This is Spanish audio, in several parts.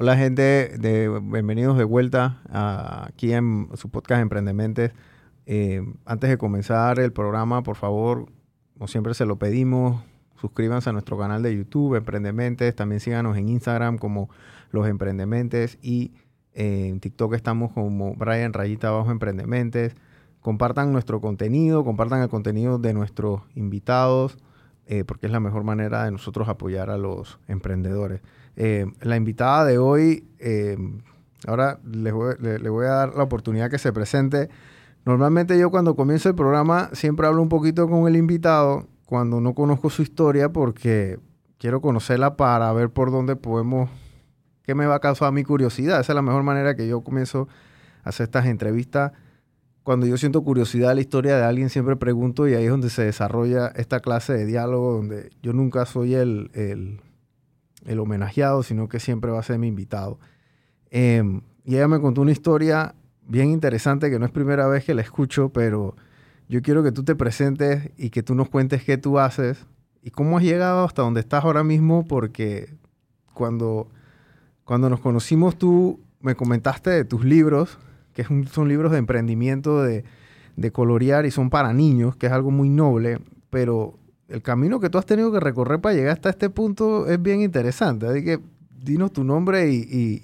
Hola gente, bienvenidos de vuelta aquí en su podcast Emprendementes. Eh, antes de comenzar el programa, por favor, como siempre se lo pedimos, suscríbanse a nuestro canal de YouTube, Emprendementes. También síganos en Instagram como Los Emprendementes y eh, en TikTok estamos como Brian Rayita Abajo Emprendementes. Compartan nuestro contenido, compartan el contenido de nuestros invitados, eh, porque es la mejor manera de nosotros apoyar a los emprendedores. Eh, la invitada de hoy, eh, ahora le voy, a dar la oportunidad que se presente. Normalmente yo cuando comienzo el programa siempre hablo un poquito con el invitado cuando no conozco su historia porque quiero conocerla para ver por dónde podemos, qué me va a causar mi curiosidad. Esa es la mejor manera que yo comienzo a hacer estas entrevistas. Cuando yo siento curiosidad de la historia de alguien, siempre pregunto y ahí es donde se desarrolla esta clase de diálogo donde yo nunca soy el el homenajeado, sino que siempre va a ser mi invitado. Em, y ella me contó una historia bien interesante que no es primera vez que la escucho, pero yo quiero que tú te presentes y que tú nos cuentes qué tú haces y cómo has llegado hasta donde estás ahora mismo, porque cuando, cuando nos conocimos tú me comentaste de tus libros, que son libros de emprendimiento, de, de colorear y son para niños, que es algo muy noble, pero el camino que tú has tenido que recorrer para llegar hasta este punto es bien interesante. Así que dinos tu nombre y,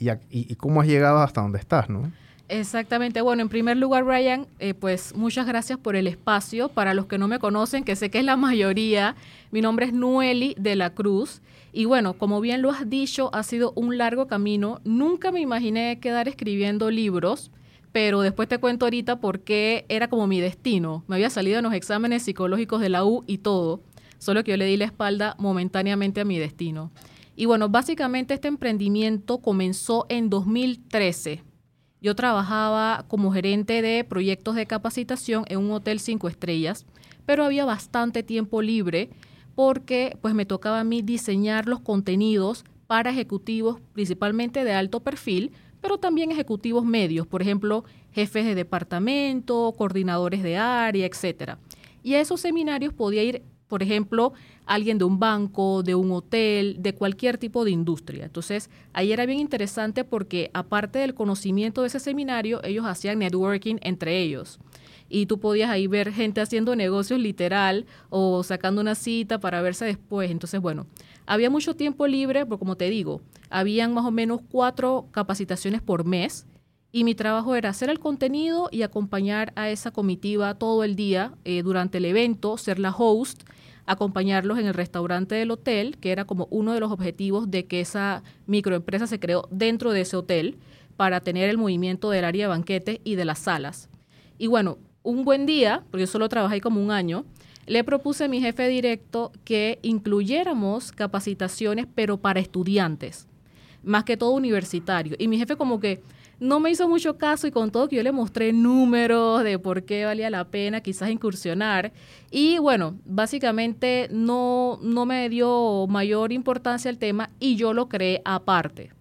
cómo has llegado hasta donde estás, ¿no? Exactamente. Bueno, en primer lugar, Brian, eh, pues muchas gracias por el espacio. Para los que no me conocen, que sé que es la mayoría, mi nombre es Nueli de la Cruz. Y bueno, como bien lo has dicho, ha sido un largo camino. Nunca me imaginé quedar escribiendo libros, pero después te cuento ahorita por qué era como mi destino. Me había salido en los exámenes psicológicos de la U y todo solo que yo le di la espalda momentáneamente a mi destino. Y bueno, básicamente este emprendimiento comenzó en 2013. Yo trabajaba como gerente de proyectos de capacitación en un hotel cinco estrellas, pero había bastante tiempo libre porque pues me tocaba a mí diseñar los contenidos para ejecutivos principalmente de alto perfil, pero también ejecutivos medios, por ejemplo, jefes de departamento, coordinadores de área, etcétera. Y a esos seminarios podía ir por ejemplo, alguien de un banco, de un hotel, de cualquier tipo de industria. Entonces, ahí era bien interesante porque aparte del conocimiento de ese seminario, ellos hacían networking entre ellos. Y tú podías ahí ver gente haciendo negocios literal o sacando una cita para verse después. Entonces, bueno, había mucho tiempo libre, porque como te digo, habían más o menos cuatro capacitaciones por mes y mi trabajo era hacer el contenido y acompañar a esa comitiva todo el día eh, durante el evento, ser la host acompañarlos en el restaurante del hotel, que era como uno de los objetivos de que esa microempresa se creó dentro de ese hotel para tener el movimiento del área de banquetes y de las salas. Y bueno, un buen día, porque yo solo trabajé como un año, le propuse a mi jefe directo que incluyéramos capacitaciones, pero para estudiantes, más que todo universitario. Y mi jefe como que, no me hizo mucho caso y con todo que yo le mostré números de por qué valía la pena quizás incursionar. Y bueno, básicamente no, no me dio mayor importancia el tema y yo lo creé aparte.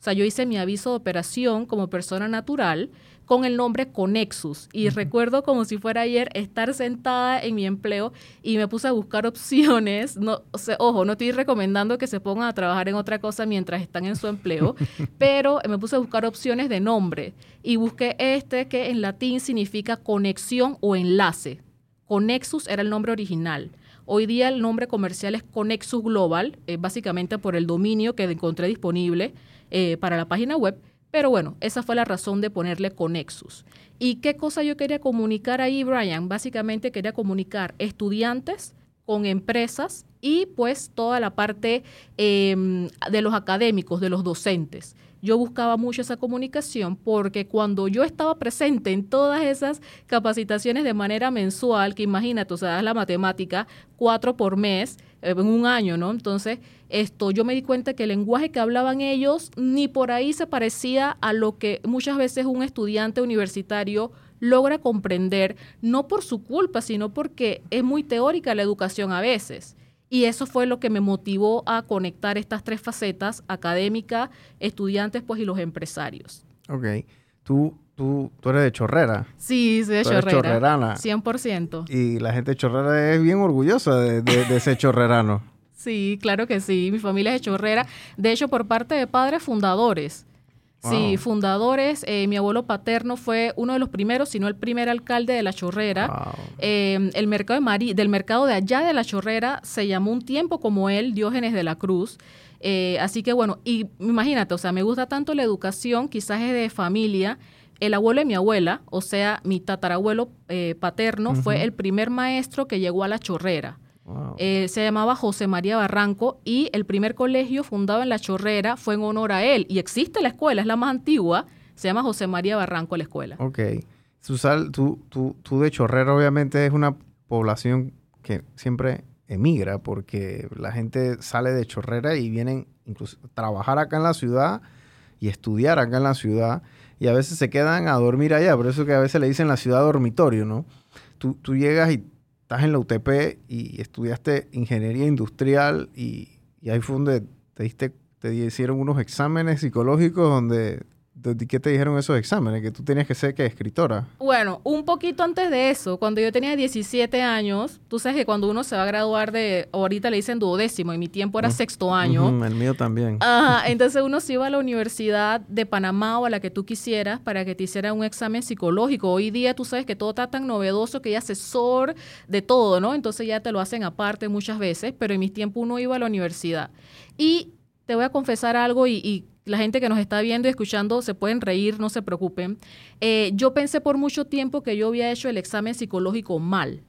O sea, yo hice mi aviso de operación como persona natural con el nombre Conexus. Y recuerdo como si fuera ayer estar sentada en mi empleo y me puse a buscar opciones. No, o sea, ojo, no estoy recomendando que se pongan a trabajar en otra cosa mientras están en su empleo, pero me puse a buscar opciones de nombre y busqué este que en latín significa conexión o enlace. Conexus era el nombre original. Hoy día el nombre comercial es Conexus Global, eh, básicamente por el dominio que encontré disponible eh, para la página web pero bueno, esa fue la razón de ponerle Conexus. ¿Y qué cosa yo quería comunicar ahí, Brian? Básicamente quería comunicar estudiantes con empresas y pues toda la parte em, de los académicos, de los docentes yo buscaba mucho esa comunicación porque cuando yo estaba presente en todas esas capacitaciones de manera mensual, que imagínate, o sea, la matemática, cuatro por mes, eh, en un año, ¿no? Entonces, esto, yo me di cuenta que el lenguaje que hablaban ellos ni por ahí se parecía a lo que muchas veces un estudiante universitario logra comprender, no por su culpa, sino porque es muy teórica la educación a veces. Y eso fue lo que me motivó a conectar estas tres facetas, académica, estudiantes, pues, y los empresarios. Ok. Tú, tú, tú eres de Chorrera. Sí, soy de tú Chorrera. Eres chorrerana. 100%. Y la gente de Chorrera es bien orgullosa de, de, de ser chorrerano. Sí, claro que sí. Mi familia es de Chorrera. De hecho, por parte de padres fundadores. Sí, fundadores. Eh, mi abuelo paterno fue uno de los primeros, si no el primer alcalde de La Chorrera. Wow. Eh, el mercado de Mari- del mercado de allá de La Chorrera se llamó un tiempo como él, Diógenes de la Cruz. Eh, así que bueno, y imagínate, o sea, me gusta tanto la educación, quizás es de familia. El abuelo de mi abuela, o sea, mi tatarabuelo eh, paterno, fue el primer maestro que llegó a La Chorrera. Wow. Eh, se llamaba José María Barranco y el primer colegio fundado en La Chorrera fue en honor a él. Y existe la escuela, es la más antigua, se llama José María Barranco la escuela. Ok. Susal, tú, tú, tú de Chorrera obviamente es una población que siempre emigra porque la gente sale de Chorrera y vienen incluso a trabajar acá en la ciudad y estudiar acá en la ciudad y a veces se quedan a dormir allá. Por eso que a veces le dicen la ciudad dormitorio, ¿no? Tú, tú llegas y estás en la UTP y estudiaste ingeniería industrial y, y ahí fue donde te diste, te hicieron unos exámenes psicológicos donde, ¿qué te dijeron esos exámenes? Que tú tenías que ser que escritora. Bueno, un poquito antes de eso, cuando yo tenía 17 años, tú sabes que cuando uno se va a graduar de, ahorita le dicen duodécimo, y mi tiempo era sexto año. Ujú, el mío también. Ajá, entonces uno se iba a la Universidad de Panamá o a la que tú quisieras para que te hicieran un examen psicológico. Hoy día tú sabes que todo está tan novedoso que hay asesor de todo, ¿no? Entonces ya te lo hacen aparte muchas veces, pero en mis tiempos uno iba a la universidad. Y te voy a confesar algo y, y la gente que nos está viendo y escuchando se pueden reír, no se preocupen. Eh, yo pensé por mucho tiempo que yo había hecho el examen psicológico mal.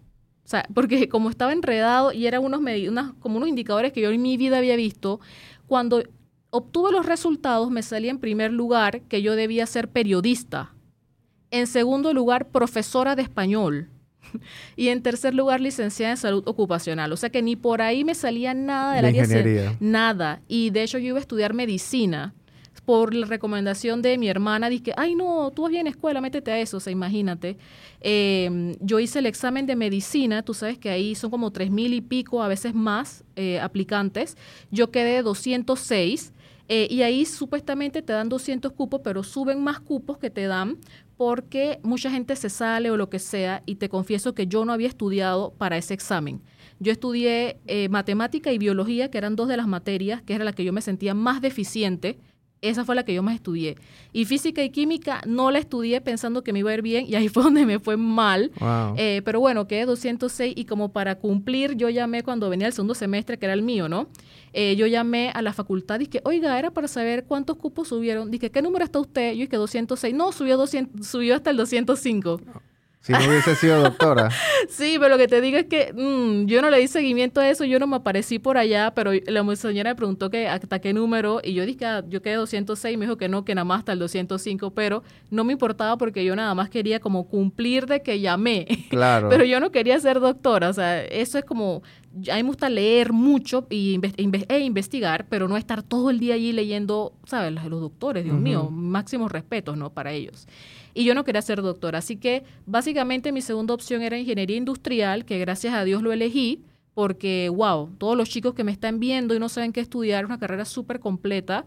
O sea, porque como estaba enredado y eran unos, unas- como unos indicadores que yo en mi vida había visto, cuando obtuve los resultados me salía en primer lugar que yo debía ser periodista. En segundo lugar, profesora de español. Y en tercer lugar, licenciada en salud ocupacional. O sea que ni por ahí me salía nada de De la área. Nada. Y de hecho yo iba a estudiar medicina por la recomendación de mi hermana. Dije, ay no, tú vas bien a escuela, métete a eso. O sea, imagínate. Eh, yo hice el examen de medicina. Tú sabes que ahí son como tres mil y pico, a veces más, eh, aplicantes. Yo quedé 206. eh, y ahí supuestamente te dan 200 cupos, pero suben más cupos que te dan porque mucha gente se sale o lo que sea. Y te confieso que yo no había estudiado para ese examen. Yo estudié eh, matemática y biología, que eran dos de las materias, que era la que yo me sentía más deficiente. Esa fue la que yo más estudié. Y física y química no la estudié pensando que me iba a ir bien y ahí fue donde me fue mal. Wow. Eh, pero bueno, quedé 206 y como para cumplir, yo llamé cuando venía el segundo semestre, que era el mío, ¿no? Eh, yo llamé a la facultad y dije, oiga, era para saber cuántos cupos subieron. Dije, ¿qué número está usted? Yo dije, 206. No, subió, 200, subió hasta el 205. Si no hubiese sido doctora. Sí, pero lo que te digo es que mm, yo no le di seguimiento a eso, yo no me aparecí por allá, pero la señora me preguntó que hasta qué número y yo dije, ah, yo quedé 206 y me dijo que no, que nada más hasta el 205, pero no me importaba porque yo nada más quería como cumplir de que llamé. Claro. Pero yo no quería ser doctora, o sea, eso es como, a mí me gusta leer mucho y inve- e investigar, pero no estar todo el día allí leyendo, ¿sabes? Los, los doctores, Dios mío, máximos respetos, ¿no? Para ellos. Y yo no quería ser doctora, así que básicamente mi segunda opción era ingeniería industrial, que gracias a Dios lo elegí, porque, wow, todos los chicos que me están viendo y no saben qué estudiar, es una carrera súper completa,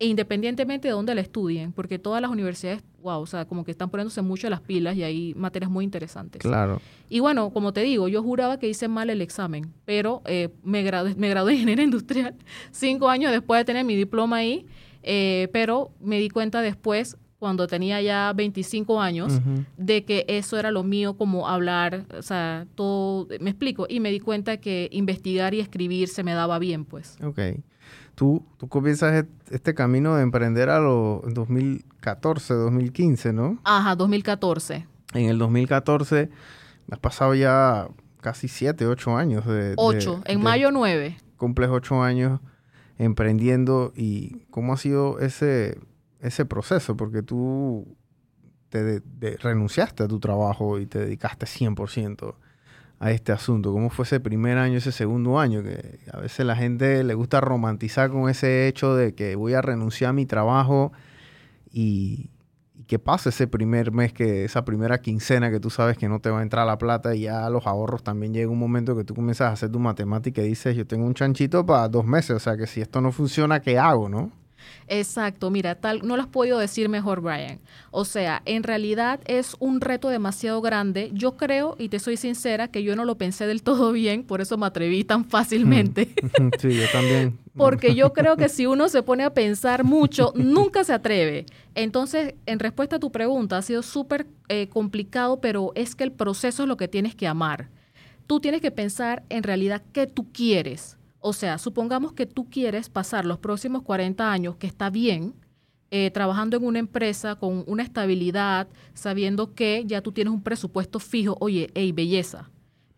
e independientemente de dónde la estudien, porque todas las universidades, wow, o sea, como que están poniéndose mucho las pilas y hay materias muy interesantes. Claro. Y bueno, como te digo, yo juraba que hice mal el examen, pero eh, me, gradué, me gradué de ingeniería industrial cinco años después de tener mi diploma ahí, eh, pero me di cuenta después, cuando tenía ya 25 años, Ujú. de que eso era lo mío, como hablar, o sea, todo, me explico, y me di cuenta que investigar y escribir se me daba bien, pues. Ok. Tú, tú comienzas este camino de emprender a los 2014, 2015, ¿no? Ajá, 2014. En el 2014 has pasado ya casi 7, 8 años de... de- Ocho, en de- mayo 9. Cumples 8 años emprendiendo y cómo ha sido ese, ese proceso, porque tú te de- renunciaste a tu trabajo y te dedicaste 100% a este asunto. ¿Cómo fue ese primer año, ese segundo año? Que a veces la gente le gusta romantizar con ese hecho de que voy a renunciar a mi trabajo y, y pasa ese primer mes, que esa primera quincena que tú sabes que no te va a entrar la plata y ya los ahorros también llega un momento que tú comienzas a hacer tu matemática y dices, yo tengo un chanchito para dos meses, o sea que si esto no funciona, ¿qué hago, no? Exacto, mira, tal, no lo has podido decir mejor, Brian. O sea, en realidad es un reto demasiado grande. Yo creo, y te soy sincera, que yo no lo pensé del todo bien, por eso me atreví tan fácilmente. Hmm. sí, yo también. Porque yo creo que si uno se pone a pensar mucho, nunca se atreve. Entonces, en respuesta a tu pregunta, ha sido súper eh, complicado, pero es que el proceso es lo que tienes que amar. Tú tienes que pensar en realidad qué tú quieres o sea, supongamos que tú quieres pasar los próximos 40 años, que está bien, eh, trabajando en una empresa con una estabilidad, sabiendo que ya tú tienes un presupuesto fijo, oye, hey, belleza.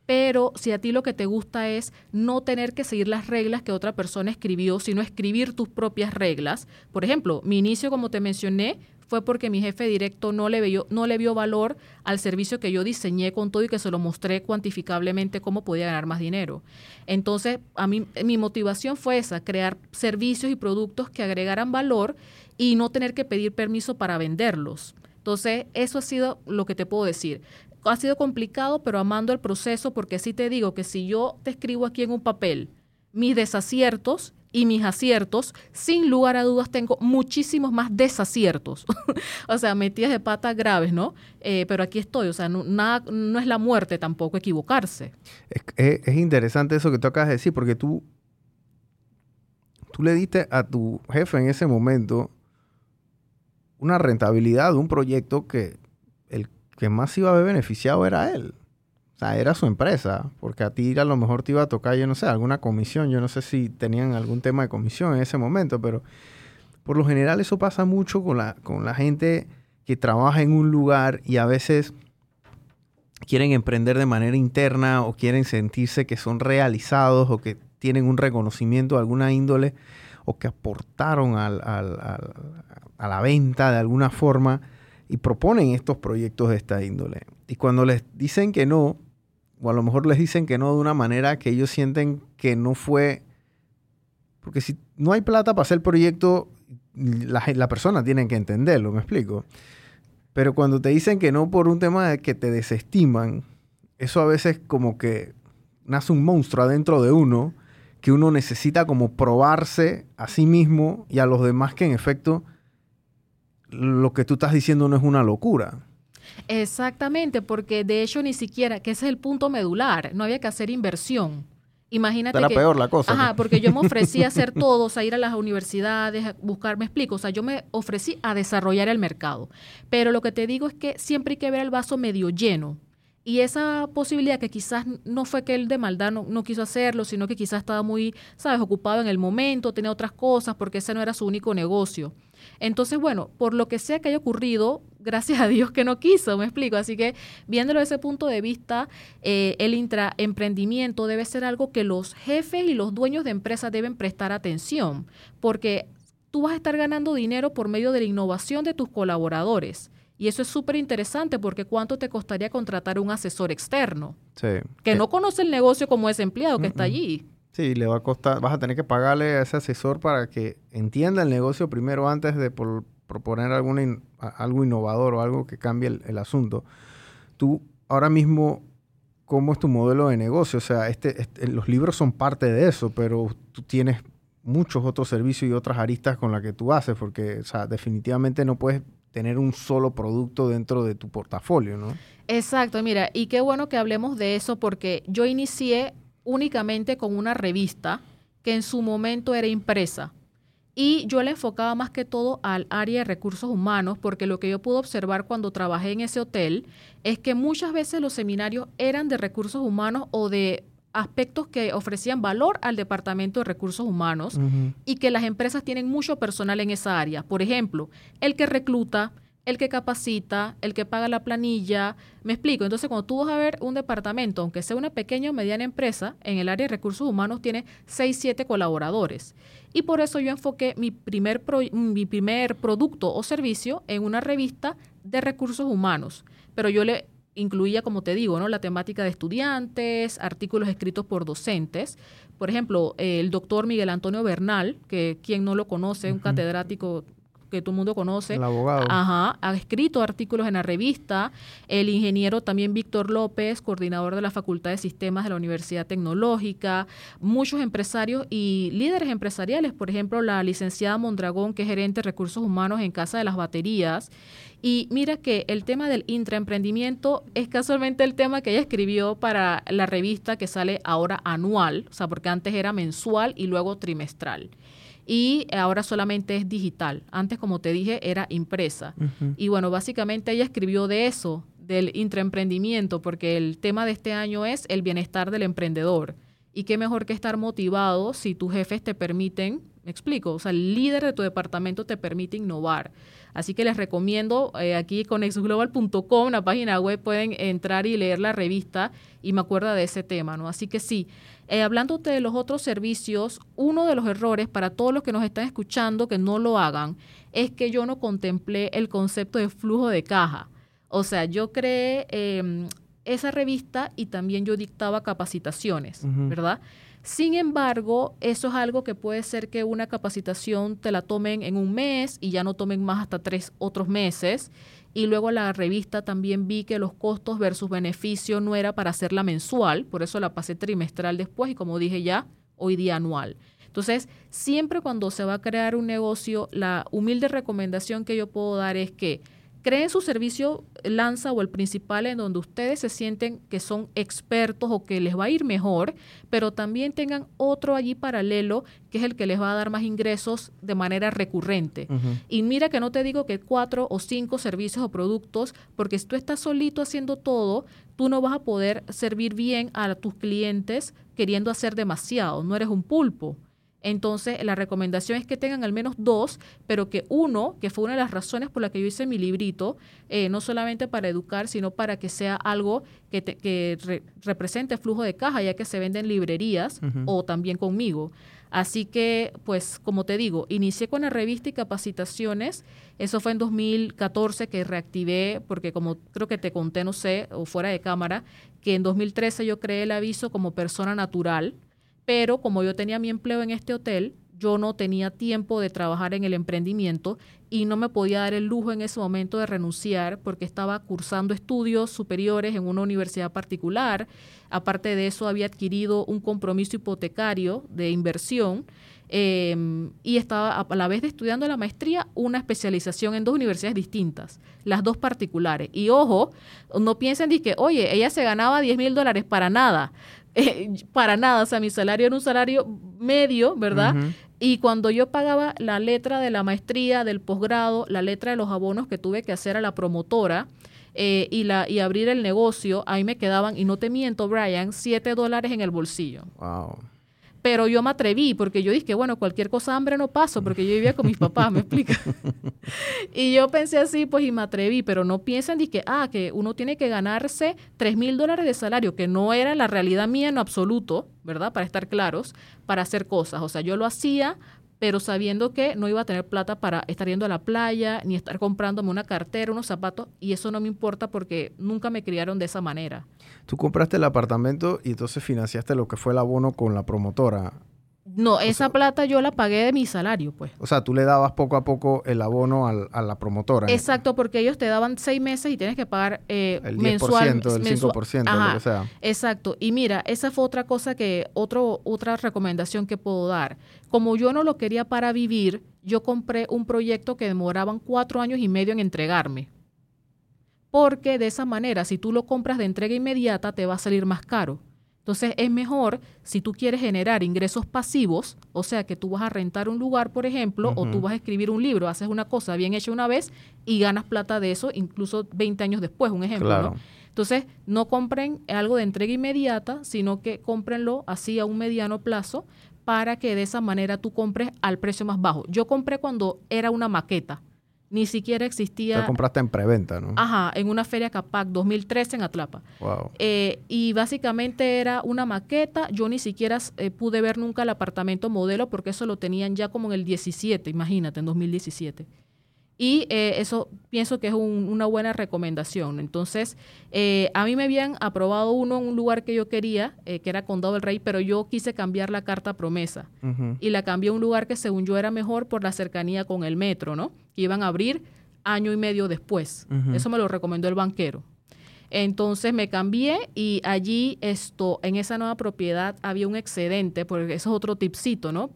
Pero si a ti lo que te gusta es no tener que seguir las reglas que otra persona escribió, sino escribir tus propias reglas. Por ejemplo, mi inicio, como te mencioné, fue porque mi jefe directo no le, vio, no le vio valor al servicio que yo diseñé con todo y que se lo mostré cuantificablemente cómo podía ganar más dinero. Entonces, a mí mi motivación fue esa, crear servicios y productos que agregaran valor y no tener que pedir permiso para venderlos. Entonces, eso ha sido lo que te puedo decir. Ha sido complicado, pero amando el proceso, porque sí te digo que si yo te escribo aquí en un papel mis desaciertos, y mis aciertos, sin lugar a dudas tengo muchísimos más desaciertos. o sea, metidas de patas graves, ¿no? Eh, pero aquí estoy, o sea, no, nada, no es la muerte tampoco equivocarse. Es, interesante eso que tú acabas de decir, porque tú, tú le diste a tu jefe en ese momento una rentabilidad de un proyecto que que más iba a haber beneficiado era él. O sea, era su empresa, porque a ti a lo mejor te iba a tocar, yo no sé, alguna comisión. Yo no sé si tenían algún tema de comisión en ese momento, pero por lo general eso pasa mucho con la, con la gente que trabaja en un lugar y a veces quieren emprender de manera interna o quieren sentirse que son realizados o que tienen un reconocimiento de alguna índole o que aportaron a la venta de alguna forma y proponen estos proyectos de esta índole. Y cuando les dicen que no, o a lo mejor les dicen que no de una manera que ellos sienten que no fue, porque si no hay plata para hacer el proyecto, la, persona tiene que entenderlo, me explico. Pero cuando te dicen que no por un tema de que te desestiman, eso a veces como que nace un monstruo adentro de uno que uno necesita como probarse a sí mismo y a los demás que en efecto lo que tú estás diciendo no es una locura. Exactamente, porque de hecho ni siquiera, que ese es el punto medular, no había que hacer inversión. Imagínate Era que, peor la cosa. Ajá, porque yo me ofrecí a hacer todo, o sea, ir a las universidades, a buscar, me explico, o sea, yo me ofrecí a desarrollar el mercado. Pero lo que te digo es que siempre hay que ver el vaso medio lleno. Y esa posibilidad que quizás no fue que él de maldad no, no, quiso hacerlo, sino que quizás estaba muy, sabes, ocupado en el momento, tenía otras cosas, porque ese no era su único negocio. Entonces, bueno, por lo que sea que haya ocurrido, gracias a Dios que no quiso, me explico. Así que viéndolo desde ese punto de vista, eh, el intraemprendimiento debe ser algo que los jefes y los dueños de empresas deben prestar atención, porque tú vas a estar ganando dinero por medio de la innovación de tus colaboradores. Y eso es súper interesante porque ¿cuánto te costaría contratar un asesor externo? Sí. Que no conoce el negocio como ese empleado que está allí. Sí, le va a costar, vas a tener que pagarle a ese asesor para que entienda el negocio primero antes de proponer alguna algo innovador o algo que cambie el, asunto. Tú ahora mismo, ¿cómo es tu modelo de negocio? O sea, este, este, los libros son parte de eso, pero tú tienes muchos otros servicios y otras aristas con las que tú haces, porque o sea, definitivamente no puedes tener un solo producto dentro de tu portafolio, ¿no? Exacto, mira, y qué bueno que hablemos de eso porque yo inicié únicamente con una revista que en su momento era impresa. Y yo le enfocaba más que todo al área de recursos humanos, porque lo que yo pude observar cuando trabajé en ese hotel es que muchas veces los seminarios eran de recursos humanos o de aspectos que ofrecían valor al departamento de recursos humanos y que las empresas tienen mucho personal en esa área. Por ejemplo, el que recluta, el que capacita, el que paga la planilla. Me explico. Entonces, cuando tú vas a ver un departamento, aunque sea una pequeña o mediana empresa, en el área de recursos humanos tiene 6, 7 colaboradores. Y por eso yo enfoqué mi primer, mi primer producto o servicio en una revista de recursos humanos. Pero yo le incluía, como te digo, ¿no? la temática de estudiantes, artículos escritos por docentes. Por ejemplo, el doctor Miguel Antonio Bernal, que quien no lo conoce, un catedrático que todo el mundo conoce. El abogado. Ajá, ha escrito artículos en la revista. El ingeniero también Víctor López, coordinador de la Facultad de Sistemas de la Universidad Tecnológica. Muchos empresarios y líderes empresariales, por ejemplo, la licenciada Mondragón, que es gerente de recursos humanos en Casa de las Baterías. Y mira que el tema del intraemprendimiento es casualmente el tema que ella escribió para la revista que sale ahora anual, o sea, porque antes era mensual y luego trimestral y ahora solamente es digital. Antes, como te dije, era impresa. Y bueno, básicamente ella escribió de eso, del intraemprendimiento, porque el tema de este año es el bienestar del emprendedor. Y qué mejor que estar motivado si tus jefes te permiten, me explico, o sea, el líder de tu departamento te permite innovar. Así que les recomiendo eh, aquí con exglobal.com, la página web, pueden entrar y leer la revista y me acuerda de ese tema, ¿no? Así que sí, eh, hablándote de los otros servicios, uno de los errores para todos los que nos están escuchando que no lo hagan es que yo no contemplé el concepto de flujo de caja. O sea, yo creé em, esa revista y también yo dictaba capacitaciones, ¿verdad? Sin embargo, eso es algo que puede ser que una capacitación te la tomen en un mes y ya no tomen más hasta tres otros meses. Y luego la revista también vi que los costos versus beneficio no era para hacerla mensual, por eso la pasé trimestral después y como dije ya, hoy día anual. Entonces, siempre cuando se va a crear un negocio, la humilde recomendación que yo puedo dar es que creen su servicio lanza o el principal en donde ustedes se sienten que son expertos o que les va a ir mejor, pero también tengan otro allí paralelo que es el que les va a dar más ingresos de manera recurrente. Y mira que no te digo que cuatro o cinco servicios o productos, porque si tú estás solito haciendo todo, tú no vas a poder servir bien a tus clientes queriendo hacer demasiado, no eres un pulpo. Entonces, la recomendación es que tengan al menos dos, pero que uno, que fue una de las razones por la que yo hice mi librito, eh, no solamente para educar, sino para que sea algo que, que represente flujo de caja, ya que se vende en librerías o también conmigo. Así que, pues, como te digo, inicié con la revista y capacitaciones. Eso fue en 2014 que reactivé, porque como creo que te conté, no sé, o fuera de cámara, que en 2013 yo creé el aviso como persona natural pero como yo tenía mi empleo en este hotel, yo no tenía tiempo de trabajar en el emprendimiento y no me podía dar el lujo en ese momento de renunciar porque estaba cursando estudios superiores en una universidad particular. Aparte de eso, había adquirido un compromiso hipotecario de inversión em, y estaba a la vez de estudiando la maestría una especialización en dos universidades distintas, las dos particulares. Y ojo, no piensen de que, oye, ella se ganaba 10 mil dólares para nada. Eh, para nada, o sea, mi salario era un salario medio, ¿verdad? Y cuando yo pagaba la letra de la maestría, del posgrado, la letra de los abonos que tuve que hacer a la promotora, eh, y, la, y abrir el negocio, ahí me quedaban, y no te miento, Brian, 7 dólares en el bolsillo. Wow. Pero yo me atreví porque yo dije, bueno, cualquier cosa hambre no paso porque yo vivía con mis papás, ¿me explica? y yo pensé así, pues, y me atreví, pero no piensen que, ah, que uno tiene que ganarse 3 mil dólares de salario, que no era la realidad mía en absoluto, ¿verdad? Para estar claros, para hacer cosas. O sea, yo lo hacía pero sabiendo que no iba a tener plata para estar yendo a la playa, ni estar comprándome una cartera, unos zapatos, y eso no me importa porque nunca me criaron de esa manera. Tú compraste el apartamento y entonces financiaste lo que fue el abono con la promotora. No, esa plata yo la pagué de mi salario, pues. O sea, tú le dabas poco a poco el abono a la promotora. Exacto, porque ellos te daban seis meses y tienes que pagar eh, el 10%, mensual, el 5%, lo que sea. Exacto. Y mira, esa fue otra cosa que, otro, otra recomendación que puedo dar. Como yo no lo quería para vivir, yo compré un proyecto que demoraban cuatro años y medio en entregarme. Porque de esa manera, si tú lo compras de entrega inmediata, te va a salir más caro. Entonces es mejor si tú quieres generar ingresos pasivos, o sea que tú vas a rentar un lugar, por ejemplo, o tú vas a escribir un libro, haces una cosa bien hecha una vez y ganas plata de eso, incluso 20 años después, un ejemplo. Entonces, no compren algo de entrega inmediata, sino que cómprenlo así a un mediano plazo para que de esa manera tú compres al precio más bajo. Yo compré cuando era una maqueta ni siquiera existía. Te compraste en preventa, ¿no? Ajá, en una feria Capac 2013 en Atlapa. Wow. Eh, y básicamente era una maqueta. Yo ni siquiera eh, pude ver nunca el apartamento modelo porque eso lo tenían ya como en el 17, imagínate, en 2017. Y eh, eso pienso que es una buena recomendación. Entonces, eh, a mí me habían aprobado uno en un lugar que yo quería, eh, que era Condado del Rey, pero yo quise cambiar la carta promesa. Y la cambié a un lugar que según yo era mejor por la cercanía con el metro, ¿no? Que iban a abrir año y medio después. Eso me lo recomendó el banquero. Entonces me cambié y allí esto, en esa nueva propiedad había un excedente, porque eso es otro tipcito, ¿no?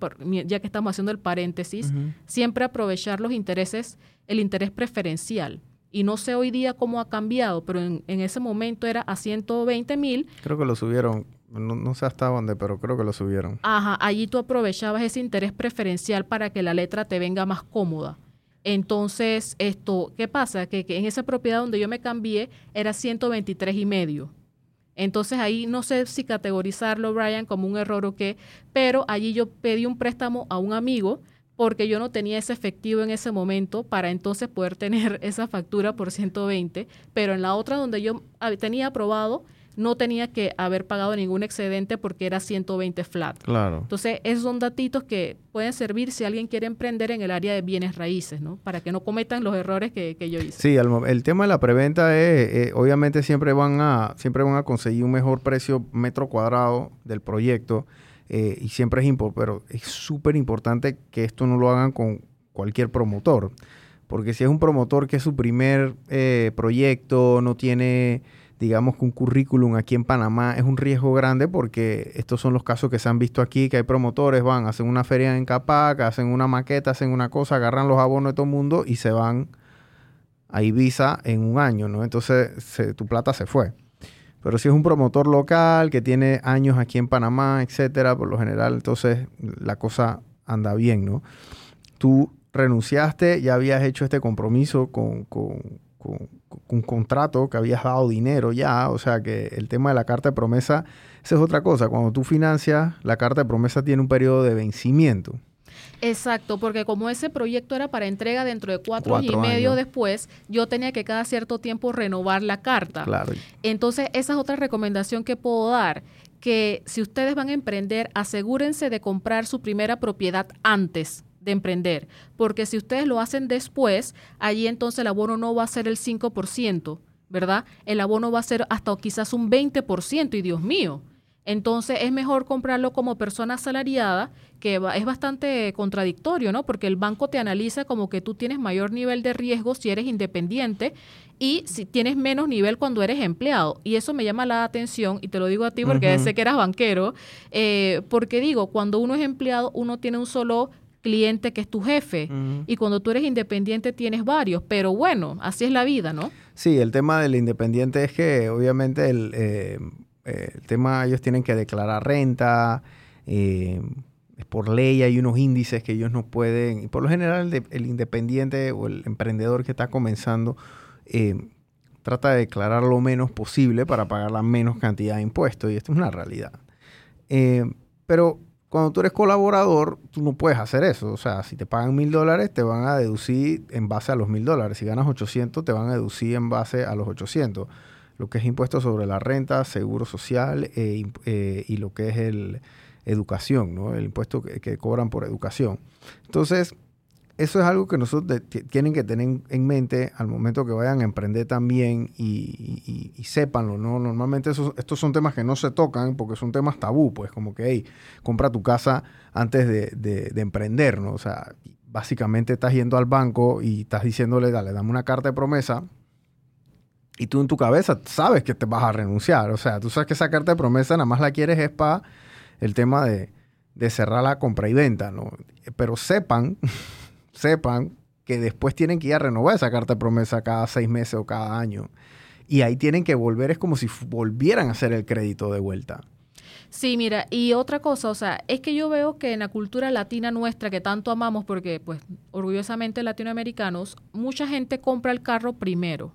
ya que estamos haciendo el paréntesis, siempre aprovechar los intereses, el interés preferencial. Y no sé hoy día cómo ha cambiado, pero en, ese momento era a 120 mil. Creo que lo subieron, no, no, sé hasta dónde, pero creo que lo subieron. Ajá, allí tú aprovechabas ese interés preferencial para que la letra te venga más cómoda. Entonces, esto, ¿qué pasa? Que, en esa propiedad donde yo me cambié era 123 y medio. Entonces ahí no sé si categorizarlo, Brian, como un error o qué, pero allí yo pedí un préstamo a un amigo porque yo no tenía ese efectivo en ese momento para entonces poder tener esa factura por 120, pero en la otra donde yo tenía aprobado, no tenía que haber pagado ningún excedente porque era 120 flat. Claro. Entonces, esos son datitos que pueden servir si alguien quiere emprender en el área de bienes raíces, ¿no? Para que no cometan los errores que, yo hice. Sí, el, tema de la preventa es, eh, obviamente siempre van, a, siempre van a conseguir un mejor precio metro cuadrado del proyecto eh, y siempre es importante, pero es súper importante que esto no lo hagan con cualquier promotor. Porque si es un promotor que es su primer eh, proyecto, no tiene digamos que un currículum aquí en Panamá es un riesgo grande porque estos son los casos que se han visto aquí, que hay promotores, van, hacen una feria en Capac, hacen una maqueta, hacen una cosa, agarran los abonos de todo el mundo y se van a Ibiza en un año, ¿no? Entonces tu plata se fue. Pero si es un promotor local que tiene años aquí en Panamá, etcétera, por lo general, entonces la cosa anda bien, ¿no? Tú renunciaste, ya habías hecho este compromiso con con, un contrato, que habías dado dinero ya, o sea que el tema de la carta de promesa, esa es otra cosa, cuando tú financias, la carta de promesa tiene un periodo de vencimiento. Exacto, porque como ese proyecto era para entrega dentro de cuatro, y medio después, yo tenía que cada cierto tiempo renovar la carta. Claro. Entonces, esa es otra recomendación que puedo dar, que si ustedes van a emprender, asegúrense de comprar su primera propiedad antes de emprender, porque si ustedes lo hacen después, allí entonces el abono no va a ser el 5%, ¿verdad? El abono va a ser hasta quizás un 20% y Dios mío. Entonces es mejor comprarlo como persona asalariada, que es bastante contradictorio, ¿no? Porque el banco te analiza como que tú tienes mayor nivel de riesgo si eres independiente y si tienes menos nivel cuando eres empleado. Y eso me llama la atención, y te lo digo a ti porque sé que eras banquero, eh, porque digo, cuando uno es empleado, uno tiene un solo cliente que es tu jefe. Y cuando tú eres independiente tienes varios, pero bueno, así es la vida, ¿no? Sí, el tema del independiente es que obviamente el, eh, eh, el tema, ellos tienen que declarar renta, eh, por ley hay unos índices que ellos no pueden, y por lo general el, el independiente o el emprendedor que está comenzando trata de declarar lo menos posible para pagar la menos cantidad de impuestos, y esto es una realidad. pero cuando tú eres colaborador, tú no puedes hacer eso. O sea, si te pagan mil dólares, te van a deducir en base a los mil dólares. Si ganas 800, te van a deducir en base a los 800. Lo que es impuesto sobre la renta, seguro social eh, eh, y lo que es el educación, ¿no? El impuesto que cobran por educación. Entonces, eso es algo que nosotros tienen que tener en mente al momento que vayan a emprender también y, y, sépanlo, ¿no? Normalmente estos son temas que no se tocan porque son temas tabú, pues como que, hey, compra tu casa antes de, emprender, ¿no? O sea, básicamente estás yendo al banco y estás diciéndole, dale, dame una carta de promesa y tú en tu cabeza sabes que te vas a renunciar, o sea, tú sabes que esa carta de promesa nada más la quieres es para el tema de, de cerrar la compra y venta, ¿no? Pero sepan sepan que después tienen que ir a renovar esa carta de promesa cada seis meses o cada año. Y ahí tienen que volver, es como si volvieran a hacer el crédito de vuelta. Sí, mira, y otra cosa, o sea, es que yo veo que en la cultura latina nuestra, que tanto amamos, porque pues orgullosamente latinoamericanos, mucha gente compra el carro primero.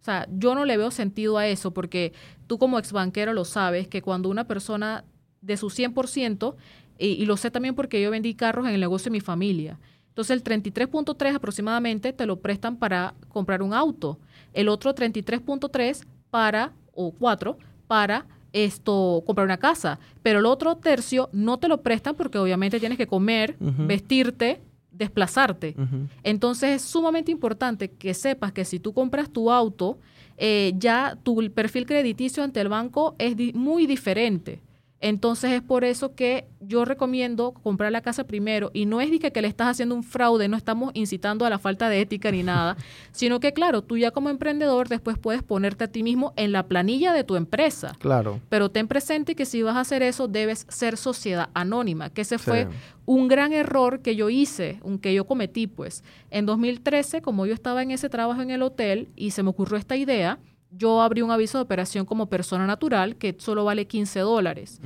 O sea, yo no le veo sentido a eso, porque tú como ex banquero lo sabes, que cuando una persona de su 100%, y, y lo sé también porque yo vendí carros en el negocio de mi familia, entonces el 33.3 aproximadamente te lo prestan para comprar un auto, el otro 33.3 para, o 4, para esto, comprar una casa, pero el otro tercio no te lo prestan porque obviamente tienes que comer, vestirte, desplazarte. Entonces es sumamente importante que sepas que si tú compras tu auto, eh, ya tu perfil crediticio ante el banco es muy diferente. Entonces es por eso que yo recomiendo comprar la casa primero y no es de que, le estás haciendo un fraude, no estamos incitando a la falta de ética ni nada, sino que claro, tú ya como emprendedor después puedes ponerte a ti mismo en la planilla de tu empresa. Claro. Pero ten presente que si vas a hacer eso debes ser sociedad anónima, que ese fue un gran error que yo hice, un que yo cometí pues. En 2013, como yo estaba en ese trabajo en el hotel y se me ocurrió esta idea, yo abrí un aviso de operación como persona natural que solo vale 15 dólares.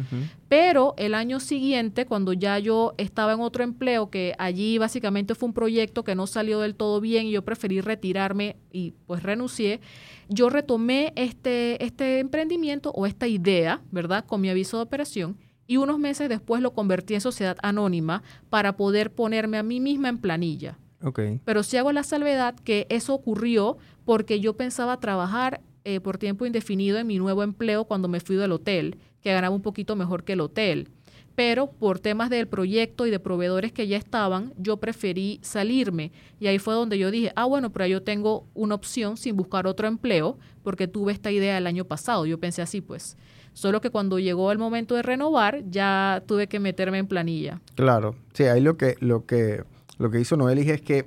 Pero el año siguiente, cuando ya yo estaba en otro empleo, que allí básicamente fue un proyecto que no salió del todo bien y yo preferí retirarme y pues renuncié, yo retomé este, este emprendimiento o esta idea, ¿verdad? Con mi aviso de operación y unos meses después lo convertí en sociedad anónima para poder ponerme a mí misma en planilla. Okay. Pero si hago la salvedad que eso ocurrió porque yo pensaba trabajar eh, por tiempo indefinido en mi nuevo empleo cuando me fui del hotel, que ganaba un poquito mejor que el hotel. Pero por temas del proyecto y de proveedores que ya estaban, yo preferí salirme. Y ahí fue donde yo dije, ah, bueno, pero yo tengo una opción sin buscar otro empleo, porque tuve esta idea el año pasado. Yo pensé así, pues. Solo que cuando llegó el momento de renovar, ya tuve que meterme en planilla. Claro. Sí, ahí lo que, lo que, lo que hizo Noelis es que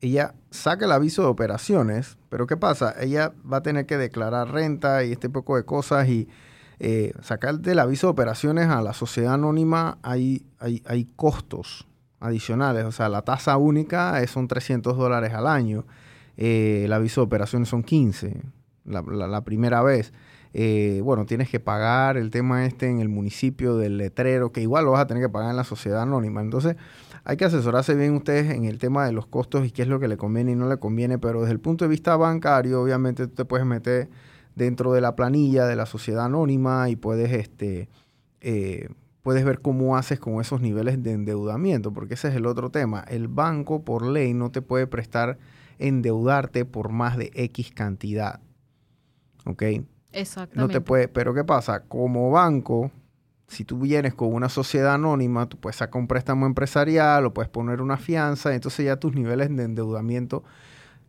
ella saca el aviso de operaciones, pero ¿qué pasa? Ella va a tener que declarar renta y este poco de cosas y eh, sacar del aviso de operaciones a la sociedad anónima hay, hay, costos adicionales, o sea, la tasa única son 300 dólares al año, eh, el aviso de operaciones son 15 la, primera vez. Eh, bueno, tienes que pagar el tema este en el municipio del letrero, que igual lo vas a tener que pagar en la sociedad anónima. Entonces, hay que asesorarse bien ustedes en el tema de los costos y qué es lo que le conviene y no le conviene, pero desde el punto de vista bancario, obviamente tú te puedes meter dentro de la planilla de la sociedad anónima y puedes, este, eh, puedes ver cómo haces con esos niveles de endeudamiento, porque ese es el otro tema. El banco por ley no te puede prestar endeudarte por más de X cantidad. ¿Ok? Exactamente. No te puede, pero ¿qué pasa? Como banco, si tú vienes con una sociedad anónima, tú puedes sacar un préstamo empresarial o puedes poner una fianza, entonces ya tus niveles de endeudamiento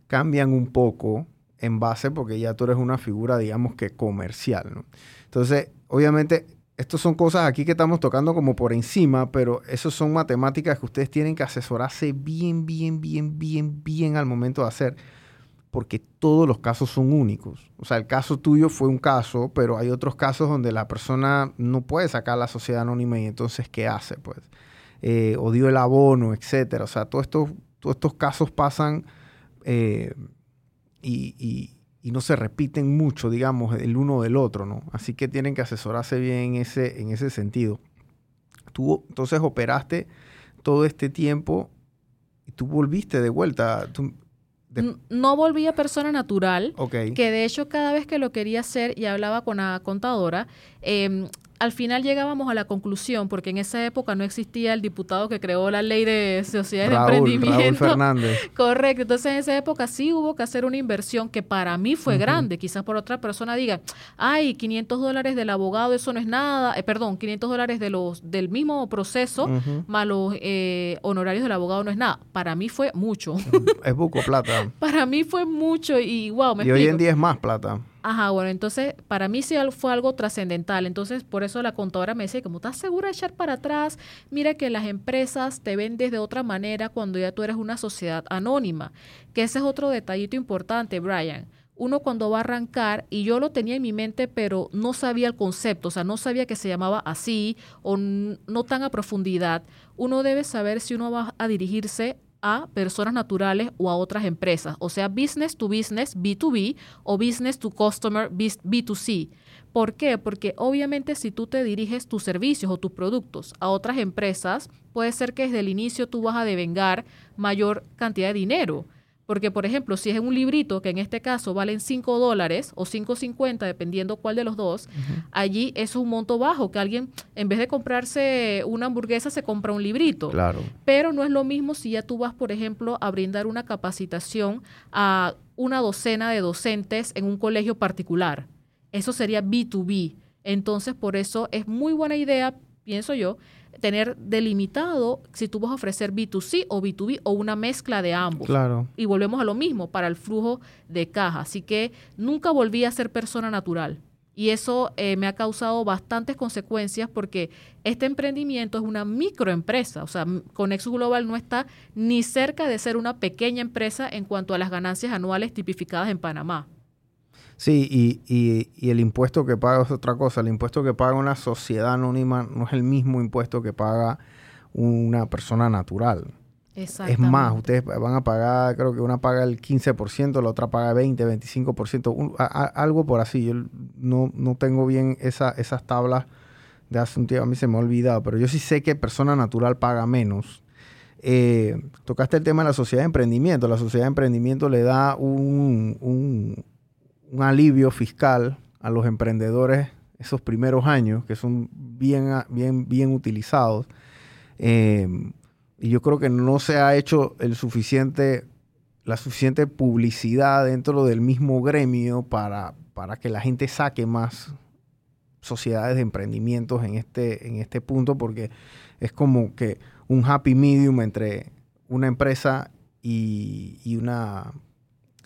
cambian un poco en base porque ya tú eres una figura, digamos que comercial. ¿no? Entonces, obviamente, estas son cosas aquí que estamos tocando como por encima, pero eso son matemáticas que ustedes tienen que asesorarse bien, bien, bien, bien, bien al momento de hacer porque todos los casos son únicos. O sea, el caso tuyo fue un caso, pero hay otros casos donde la persona no puede sacar la sociedad anónima y entonces, ¿qué hace? Pues, eh, o dio el abono, etcétera. O sea, todos estos, todos estos casos pasan eh, y, no se repiten mucho, digamos, el uno del otro, ¿no? Así que tienen que asesorarse bien en ese, en ese sentido. Tú entonces operaste todo este tiempo y tú volviste de vuelta. No volví a persona natural, que de hecho cada vez que lo quería hacer y hablaba con la contadora, eh, al final llegábamos a la conclusión, porque en esa época no existía el diputado que creó la ley de sociedades de emprendimiento. Raúl Fernández. Correcto. Entonces en esa época sí hubo que hacer una inversión que para mí fue grande. Quizás por otra persona diga, ay, 500 dólares del abogado, eso no es nada. Eh, perdón, 500 dólares de los, del mismo proceso, más los eh, honorarios del abogado no es nada. Para mí fue mucho. es buco plata. para mí fue mucho y wow, me Y hoy en día es más plata. Ajá, bueno, entonces para mí sí fue algo trascendental. Entonces, por eso la contadora me decía, como estás segura de echar para atrás, mira que las empresas te ven de otra manera cuando ya tú eres una sociedad anónima. Que ese es otro detallito importante, Brian. Uno cuando va a arrancar, y yo lo tenía en mi mente, pero no sabía el concepto, o sea, no sabía que se llamaba así o no tan a profundidad, uno debe saber si uno va a dirigirse a personas naturales o a otras empresas, o sea, business to business, B2B, o business to customer, B2C. ¿Por qué? Porque obviamente si tú te diriges tus servicios o tus productos a otras empresas, puede ser que desde el inicio tú vas a devengar mayor cantidad de dinero. Porque, por ejemplo, si es un librito, que en este caso valen 5 dólares o 5.50, dependiendo cuál de los dos, allí es un monto bajo, que alguien, en vez de comprarse una hamburguesa, se compra un librito. Claro. Pero no es lo mismo si ya tú vas, por ejemplo, a brindar una capacitación a una docena de docentes en un colegio particular. Eso sería B2B. Entonces, por eso es muy buena idea, pienso yo, tener delimitado si tú vas a ofrecer B2C o B2B o una mezcla de ambos. Claro. Y volvemos a lo mismo para el flujo de caja. Así que nunca volví a ser persona natural. Y eso eh, me ha causado bastantes consecuencias porque este emprendimiento es una microempresa. O sea, Conexus Global no está ni cerca de ser una pequeña empresa en cuanto a las ganancias anuales tipificadas en Panamá. Sí, y, y, el impuesto que paga es otra cosa. El impuesto que paga una sociedad anónima no es el mismo impuesto que paga una persona natural. Es más, ustedes van a pagar, creo que una paga el 15%, la otra paga 20, 25%, algo por así. Yo no, no tengo bien esa, esas tablas de hace un tiempo, a mí se me ha olvidado, pero yo sí sé que persona natural paga menos. Eh, tocaste el tema de la sociedad de emprendimiento. La sociedad de emprendimiento le da un, un alivio fiscal a los emprendedores esos primeros años, que son bien, bien, bien utilizados. Eh, y yo creo que no se ha hecho el suficiente, la suficiente publicidad dentro del mismo gremio para, para que la gente saque más sociedades de emprendimientos en este, en este punto, porque es como que un happy medium entre una empresa y una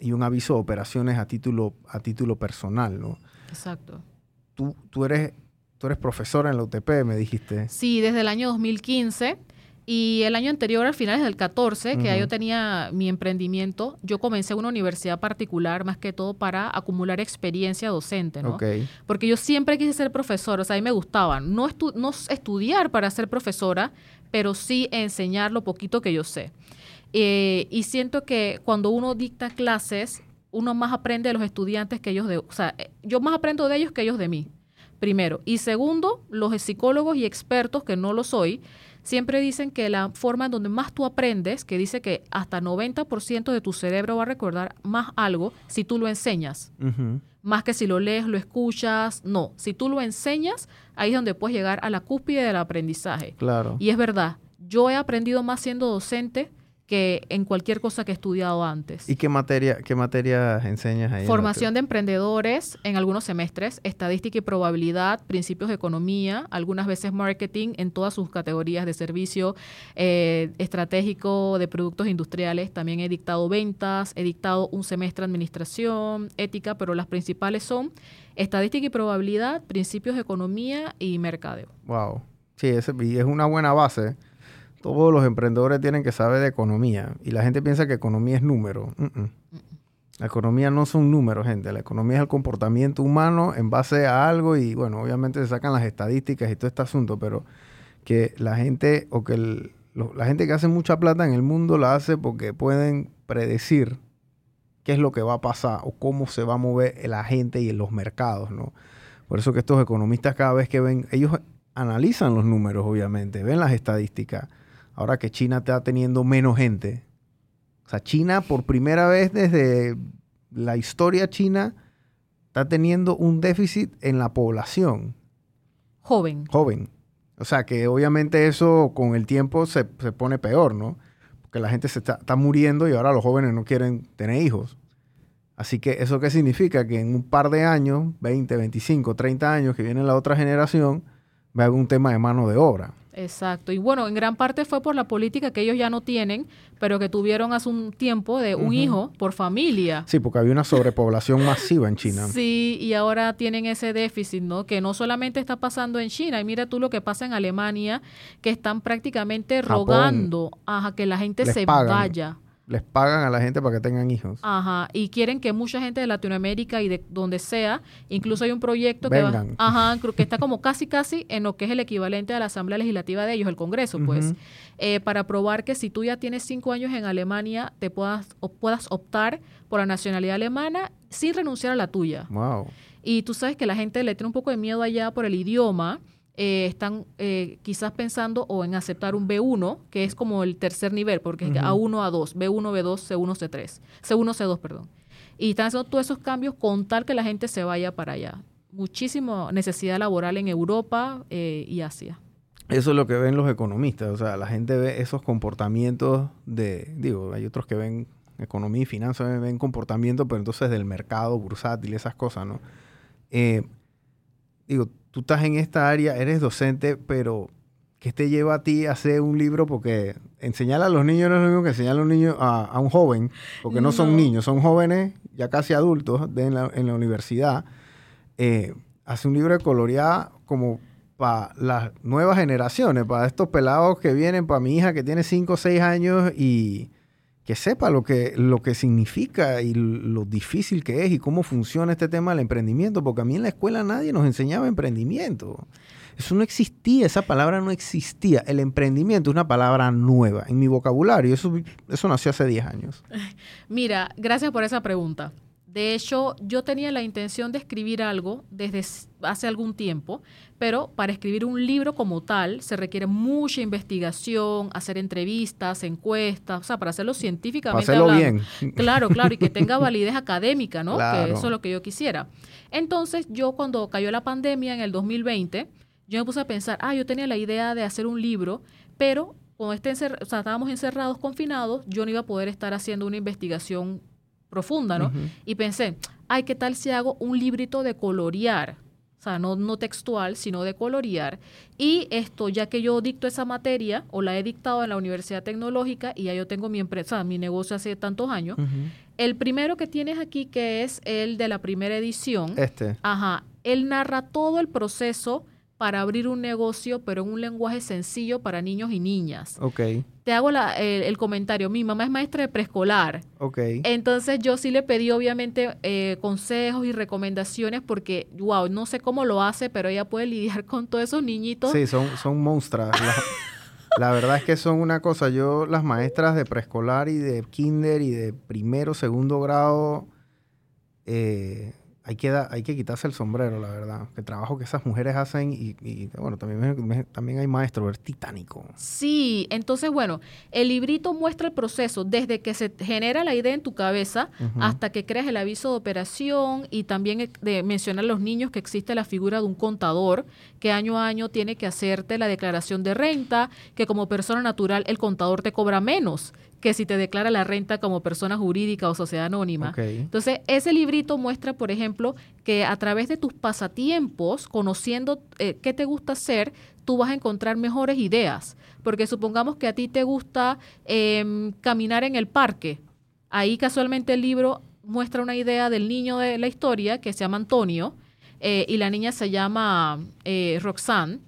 y un aviso de operaciones a título, a título personal, ¿no? Exacto. Tú, tú, eres, tú eres profesora en la UTP, me dijiste. Sí, desde el año 2015. Y el año anterior, al final del 14, que ya yo tenía mi emprendimiento, yo comencé una universidad particular, más que todo para acumular experiencia docente, ¿no? Porque yo siempre quise ser profesora, o sea, a mí me gustaba, no, no estudiar para ser profesora, pero sí enseñar lo poquito que yo sé. Eh, y siento que cuando uno dicta clases, uno más aprende de los estudiantes que ellos de, o sea, eh, yo más aprendo de ellos que ellos de mí, primero. Y segundo, los psicólogos y expertos, que no lo soy, siempre dicen que la forma en donde más tú aprendes, que dice que hasta 90% de tu cerebro va a recordar más algo si tú lo enseñas. Más que si lo lees, lo escuchas. No, si tú lo enseñas, ahí es donde puedes llegar a la cúspide del aprendizaje. Claro. Y es verdad, yo he aprendido más siendo docente que en cualquier cosa que he estudiado antes. ¿Y qué materia, qué materia enseñas ahí? Formación de emprendedores en algunos semestres, estadística y probabilidad, principios de economía, algunas veces marketing en todas sus categorías de servicio eh, estratégico de productos industriales. También he dictado ventas, he dictado un semestre administración, ética, pero las principales son estadística y probabilidad, principios de economía y mercadeo. Wow. Sí, es, es una buena base todos los emprendedores tienen que saber de economía y la gente piensa que economía es número. La economía no son números, gente. La economía es el comportamiento humano en base a algo y bueno, obviamente se sacan las estadísticas y todo este asunto, pero que la gente o que la gente que hace mucha plata en el mundo la hace porque pueden predecir qué es lo que va a pasar o cómo se va a mover la gente y en los mercados, ¿no? Por eso que estos economistas cada vez que ven, ellos analizan los números, obviamente, ven las estadísticas ahora que China está teniendo menos gente. O sea, China por primera vez desde la historia china está teniendo un déficit en la población. Joven. Joven. O sea que obviamente eso con el tiempo se, pone peor, ¿no? Porque la gente se está, está, muriendo y ahora los jóvenes no quieren tener hijos. Así que eso qué significa? Que en un par de años, 20, 25, 30 años que viene la otra generación, va a haber un tema de mano de obra. Exacto. Y bueno, en gran parte fue por la política que ellos ya no tienen, pero que tuvieron hace un tiempo de un hijo por familia. Sí, porque había una sobrepoblación masiva en China. Sí, y ahora tienen ese déficit, ¿no? Que no solamente está pasando en China, y mira tú lo que pasa en Alemania, que están prácticamente rogando a que la gente se vaya les pagan a la gente para que tengan hijos. Ajá, y quieren que mucha gente de Latinoamérica y de donde sea, incluso hay un proyecto que, va, ajá, que está como casi casi en lo que es el equivalente a la Asamblea Legislativa de ellos, el Congreso, pues, eh, para probar que si tú ya tienes cinco años en Alemania, te puedas, o puedas optar por la nacionalidad alemana sin renunciar a la tuya. Wow. Y tú sabes que la gente le tiene un poco de miedo allá por el idioma, eh, están eh, quizás pensando o en aceptar un B1, que es como el tercer nivel, porque es A1, A2, B1, B2, C1, C3, C1, C2, perdón. Y están haciendo todos esos cambios con tal que la gente se vaya para allá. Muchísima necesidad laboral en Europa eh, y Asia. Eso es lo que ven los economistas, o sea, la gente ve esos comportamientos de, digo, hay otros que ven economía y finanzas, ven comportamiento, pero entonces del mercado bursátil, esas cosas, ¿no? digo, tú estás en esta área, eres docente, pero ¿qué te lleva a ti a hacer un libro? Porque enseñar a los niños no es lo mismo que enseñar a, los niños, a, un joven, porque no, son niños, son jóvenes ya casi adultos en, la, universidad. Eh, hace un libro de colorear como para las nuevas generaciones, para estos pelados que vienen, para mi hija que tiene 5 o 6 años y que sepa lo que, lo que significa y lo difícil que es y cómo funciona este tema del emprendimiento, porque a mí en la escuela nadie nos enseñaba emprendimiento. Eso no existía, esa palabra no existía. El emprendimiento es una palabra nueva en mi vocabulario. Eso, eso nació hace 10 años. Mira, gracias por esa pregunta. De hecho, yo tenía la intención de escribir algo desde hace algún tiempo, pero para escribir un libro como tal se requiere mucha investigación, hacer entrevistas, encuestas, o sea, para hacerlo científicamente. Para hacerlo bien. Claro, claro, y que tenga validez académica, ¿no? Que eso es lo que yo quisiera. Entonces, yo cuando cayó la pandemia en el 2020, yo me puse a pensar, ah, yo tenía la idea de hacer un libro, pero como este estábamos encerrados, confinados, yo no iba a poder estar haciendo una investigación profunda, ¿no? Y pensé, ay, ¿qué tal si hago un librito de colorear? O sea, no, no textual, sino de colorear. Y esto, ya que yo dicto esa materia, o la he dictado en la Universidad Tecnológica, y ya yo tengo mi empresa, mi negocio hace tantos años, el primero que tienes aquí, que es el de la primera edición. Este. Ajá. Él narra todo el proceso para abrir un negocio, pero en un lenguaje sencillo para niños y niñas. Ok. Te hago el, comentario, mi mamá es maestra de preescolar. Ok. Entonces yo sí le pedí obviamente eh, consejos y recomendaciones porque, wow, no sé cómo lo hace, pero ella puede lidiar con todos esos niñitos. Sí, son, son monstruos. la, verdad es que son una cosa, yo las maestras de preescolar y de kinder y de primero, segundo grado, eh, hay que, hay que quitarse el sombrero, la verdad. El trabajo que esas mujeres hacen y, bueno, también, también hay maestros, es titánico. Sí, entonces, bueno, el librito muestra el proceso desde que se genera la idea en tu cabeza hasta que creas el aviso de operación y también de mencionar a los niños que existe la figura de un contador que año a año tiene que hacerte la declaración de renta, que como persona natural el contador te cobra menos que si te declara la renta como persona jurídica o sociedad anónima. Entonces, ese librito muestra, por ejemplo, que a través de tus pasatiempos, conociendo eh, qué te gusta hacer, tú vas a encontrar mejores ideas. Porque supongamos que a ti te gusta em, caminar en el parque. Ahí casualmente el libro muestra una idea del niño de la historia que se llama Antonio eh, y la niña se llama eh, Roxanne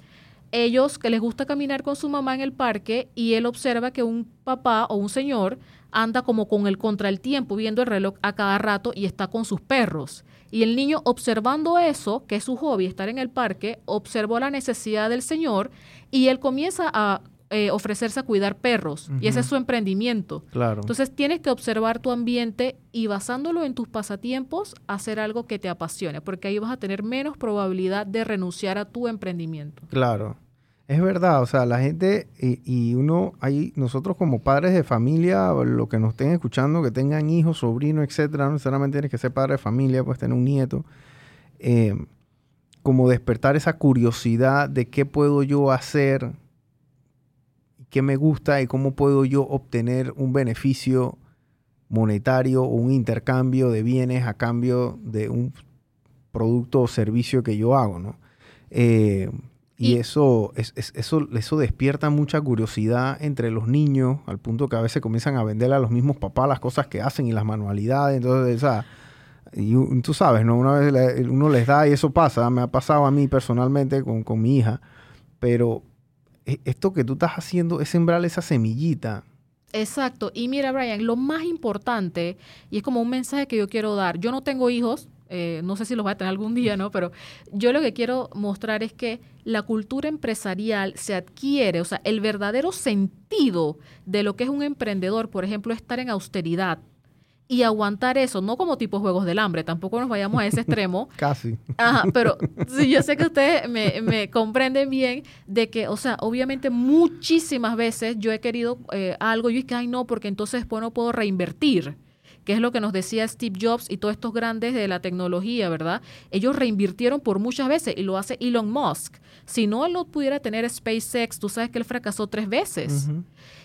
ellos que les gusta caminar con su mamá en el parque y él observa que un papá o un señor anda como con el contra el tiempo viendo el reloj a cada rato y está con sus perros. Y el niño observando eso, que es su hobby, estar en el parque, observó la necesidad del señor y él comienza a eh, ofrecerse a cuidar perros y ese es su emprendimiento. Claro. Entonces tienes que observar tu ambiente y basándolo en tus pasatiempos, hacer algo que te apasione, porque ahí vas a tener menos probabilidad de renunciar a tu emprendimiento. Claro. Es verdad, o sea, la gente y, uno, ahí, nosotros como padres de familia, lo que nos estén escuchando, que tengan hijos, sobrinos, etcétera, no necesariamente tienes que ser padre de familia, pues tener un nieto, eh, como despertar esa curiosidad de qué puedo yo hacer qué me gusta y cómo puedo yo obtener un beneficio monetario o un intercambio de bienes a cambio de un producto o servicio que yo hago, ¿no? Eh, y, eso, es, eso, eso despierta mucha curiosidad entre los niños, al punto que a veces comienzan a venderle a los mismos papás las cosas que hacen y las manualidades. Entonces, o sea, y tú sabes, ¿no? Una vez uno les da y eso pasa, me ha pasado a mí personalmente con, con mi hija, pero esto que tú estás haciendo es sembrar esa semillita. Exacto. Y mira, Brian, lo más importante, y es como un mensaje que yo quiero dar, yo no tengo hijos, eh, no sé si los voy a tener algún día, ¿no? Pero yo lo que quiero mostrar es que la cultura empresarial se adquiere, o sea, el verdadero sentido de lo que es un emprendedor, por ejemplo, estar en austeridad, y aguantar eso, no como tipo juegos del hambre, tampoco nos vayamos a ese extremo. Casi. Ajá, pero sí, yo sé que ustedes me, comprenden bien de que, o sea, obviamente muchísimas veces yo he querido eh, algo y es que, ay, no, porque entonces después no puedo reinvertir que es lo que nos decía Steve Jobs y todos estos grandes de la tecnología, ¿verdad? Ellos reinvirtieron por muchas veces y lo hace Elon Musk. Si no, él no pudiera tener SpaceX, tú sabes que él fracasó tres veces.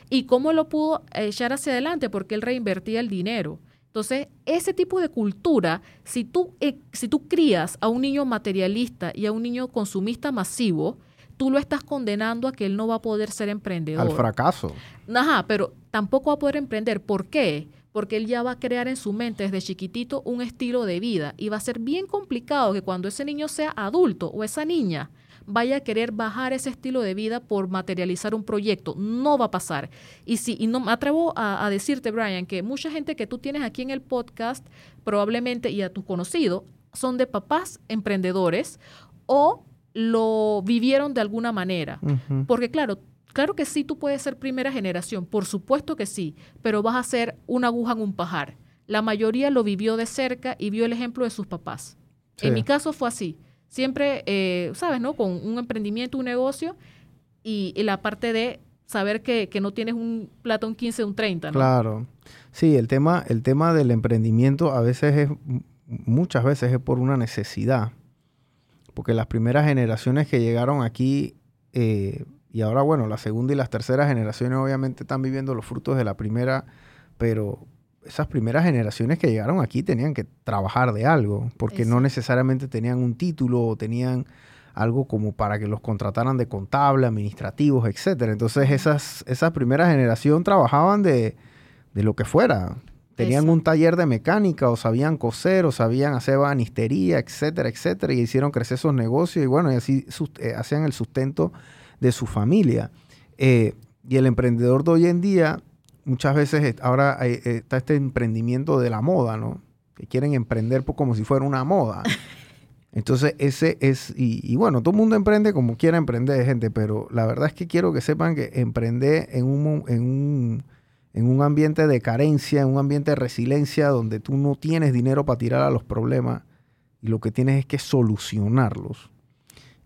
¿Y cómo lo pudo echar hacia adelante? Porque él reinvertía el dinero. Entonces, ese tipo de cultura, si tú, eh, si tú crías a un niño materialista y a un niño consumista masivo, tú lo estás condenando a que él no va a poder ser emprendedor. Al fracaso. Ajá, pero tampoco va a poder emprender. ¿Por qué? Porque él ya va a crear en su mente desde chiquitito un estilo de vida y va a ser bien complicado que cuando ese niño sea adulto o esa niña vaya a querer bajar ese estilo de vida por materializar un proyecto. No va a pasar. Y y no me atrevo a, a decirte, Brian, que mucha gente que tú tienes aquí en el podcast, probablemente, y a tu conocido, son de papás emprendedores o lo vivieron de alguna manera. Porque claro, claro que sí, tú puedes ser primera generación, por supuesto que sí, pero vas a ser una aguja en un pajar. La mayoría lo vivió de cerca y vio el ejemplo de sus papás. Sí. En mi caso fue así. Siempre, eh, ¿sabes, no? Con un emprendimiento, un negocio y, la parte de saber que, que no tienes un plato un 15, un 30, ¿no? Claro. Sí, el tema, el tema del emprendimiento a veces es, muchas veces es por una necesidad. Porque las primeras generaciones que llegaron aquí, eh, y ahora bueno, la segunda y las terceras generaciones obviamente están viviendo los frutos de la primera, pero esas primeras generaciones que llegaron aquí tenían que trabajar de algo, porque no necesariamente tenían un título o tenían algo como para que los contrataran de contable, administrativos, etcétera. Entonces esas, esa primera generación trabajaban de, de lo que fuera. Tenían un taller de mecánica o sabían coser o sabían hacer banistería, etcétera, etcétera, y hicieron crecer esos negocios y bueno, y así eh, hacían el sustento de su familia. Eh, y el emprendedor de hoy en día, muchas veces ahora hay- está este emprendimiento de la moda, ¿no? Que quieren emprender como si fuera una moda. Entonces, ese es, y, y bueno, todo el mundo emprende como quiera emprender, gente, pero la verdad es que quiero que sepan que emprender en un, en un, en un ambiente de carencia, en un ambiente de resiliencia, donde tú no tienes dinero para tirar a los problemas y lo que tienes es que solucionarlos.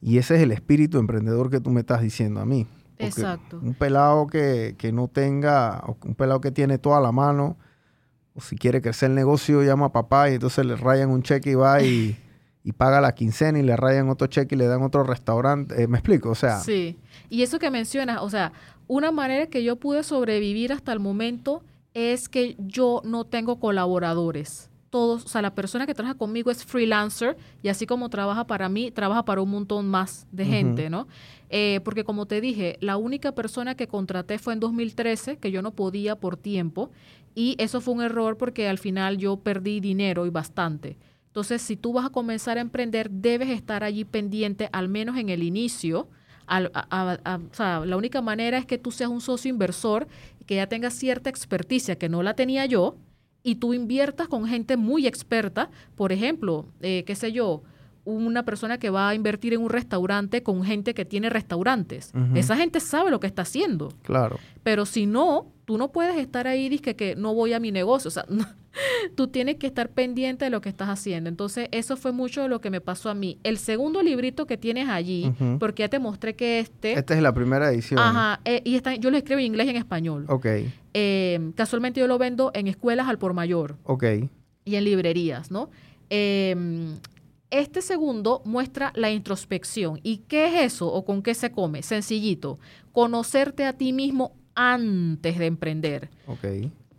Y ese es el espíritu emprendedor que tú me estás diciendo a mí. Porque Exacto. Un pelado que, que no tenga, un pelado que tiene toda la mano, o si quiere crecer el negocio, llama a papá y entonces le rayan un cheque y va y, y paga la quincena y le rayan otro cheque y le dan otro restaurante. Eh, ¿Me explico? O sea, Sí. Y eso que mencionas, o sea, una manera que yo pude sobrevivir hasta el momento es que yo no tengo colaboradores. Todos, o sea, la persona que trabaja conmigo es freelancer y así como trabaja para mí, trabaja para un montón más de gente, ¿no? Eh, porque como te dije, la única persona que contraté fue en 2013, que yo no podía por tiempo, y eso fue un error porque al final yo perdí dinero y bastante. Entonces, si tú vas a comenzar a emprender, debes estar allí pendiente, al menos en el inicio. La única manera es que tú seas un socio inversor, que ya tengas cierta experticia, que no la tenía yo, y tú inviertas con gente muy experta. Por ejemplo, eh, qué sé yo, una persona que va a invertir en un restaurante con gente que tiene restaurantes. Esa gente sabe lo que está haciendo. claro. Pero si no, tú no puedes estar ahí y que, que no voy a mi negocio. O sea, no, tú tienes que estar pendiente de lo que estás haciendo. Entonces, eso fue mucho de lo que me pasó a mí. El segundo librito que tienes allí, porque ya te mostré que este... Esta es la primera edición. Ajá, eh, y está, yo lo escribo en inglés y en español. Ok, Eh, casualmente yo lo vendo en escuelas al por mayor ok. y en librerías, ¿no? Eh, este segundo muestra la introspección. ¿Y qué es eso o con qué se come? Sencillito, conocerte a ti mismo antes de emprender. Ok.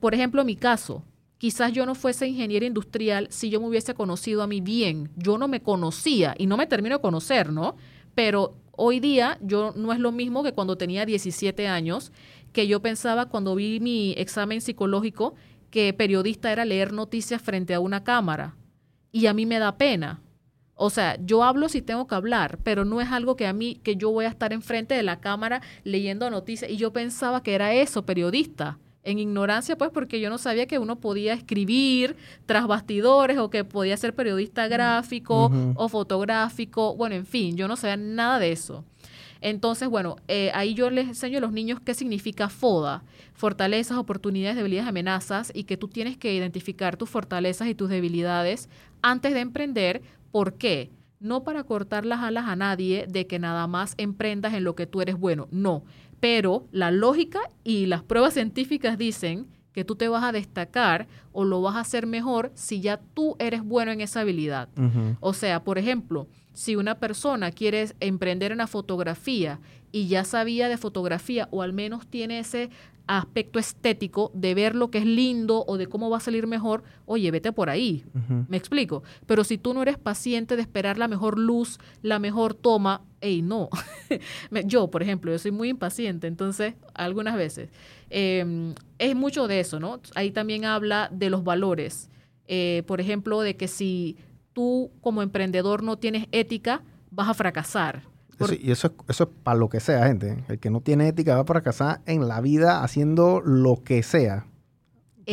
Por ejemplo, mi caso, quizás yo no fuese ingeniera industrial si yo me hubiese conocido a mí bien. Yo no me conocía y no me termino de conocer, ¿no? Pero hoy día yo no es lo mismo que cuando tenía 17 años, que yo pensaba cuando vi mi examen psicológico que periodista era leer noticias frente a una cámara. Y a mí me da pena. O sea, yo hablo si tengo que hablar, pero no es algo que a mí, que yo voy a estar enfrente de la cámara leyendo noticias. Y yo pensaba que era eso, periodista. En ignorancia, pues, porque yo no sabía que uno podía escribir tras bastidores o que podía ser periodista gráfico Ujú. o fotográfico. Bueno, en fin, yo no sabía nada de eso. Entonces, bueno, eh, ahí yo les enseño a los niños qué significa FODA, fortalezas, oportunidades, debilidades, amenazas, y que tú tienes que identificar tus fortalezas y tus debilidades antes de emprender. ¿Por qué? No para cortar las alas a nadie de que nada más emprendas en lo que tú eres bueno, no. Pero la lógica y las pruebas científicas dicen que tú te vas a destacar o lo vas a hacer mejor si ya tú eres bueno en esa habilidad. O sea, por ejemplo, si una persona quiere emprender en la fotografía y ya sabía de fotografía o al menos tiene ese aspecto estético de ver lo que es lindo o de cómo va a salir mejor, oye, vete por ahí. Me explico. Pero si tú no eres paciente de esperar la mejor luz, la mejor toma, hey, no. yo, por ejemplo, yo soy muy impaciente, entonces, algunas veces. Em, es mucho de eso, ¿no? Ahí también habla de los valores. Eh, por ejemplo, de que si tú como emprendedor no tienes ética, vas a fracasar. Y eso, eso es para lo que sea, gente. El que no tiene ética va a fracasar en la vida haciendo lo que sea.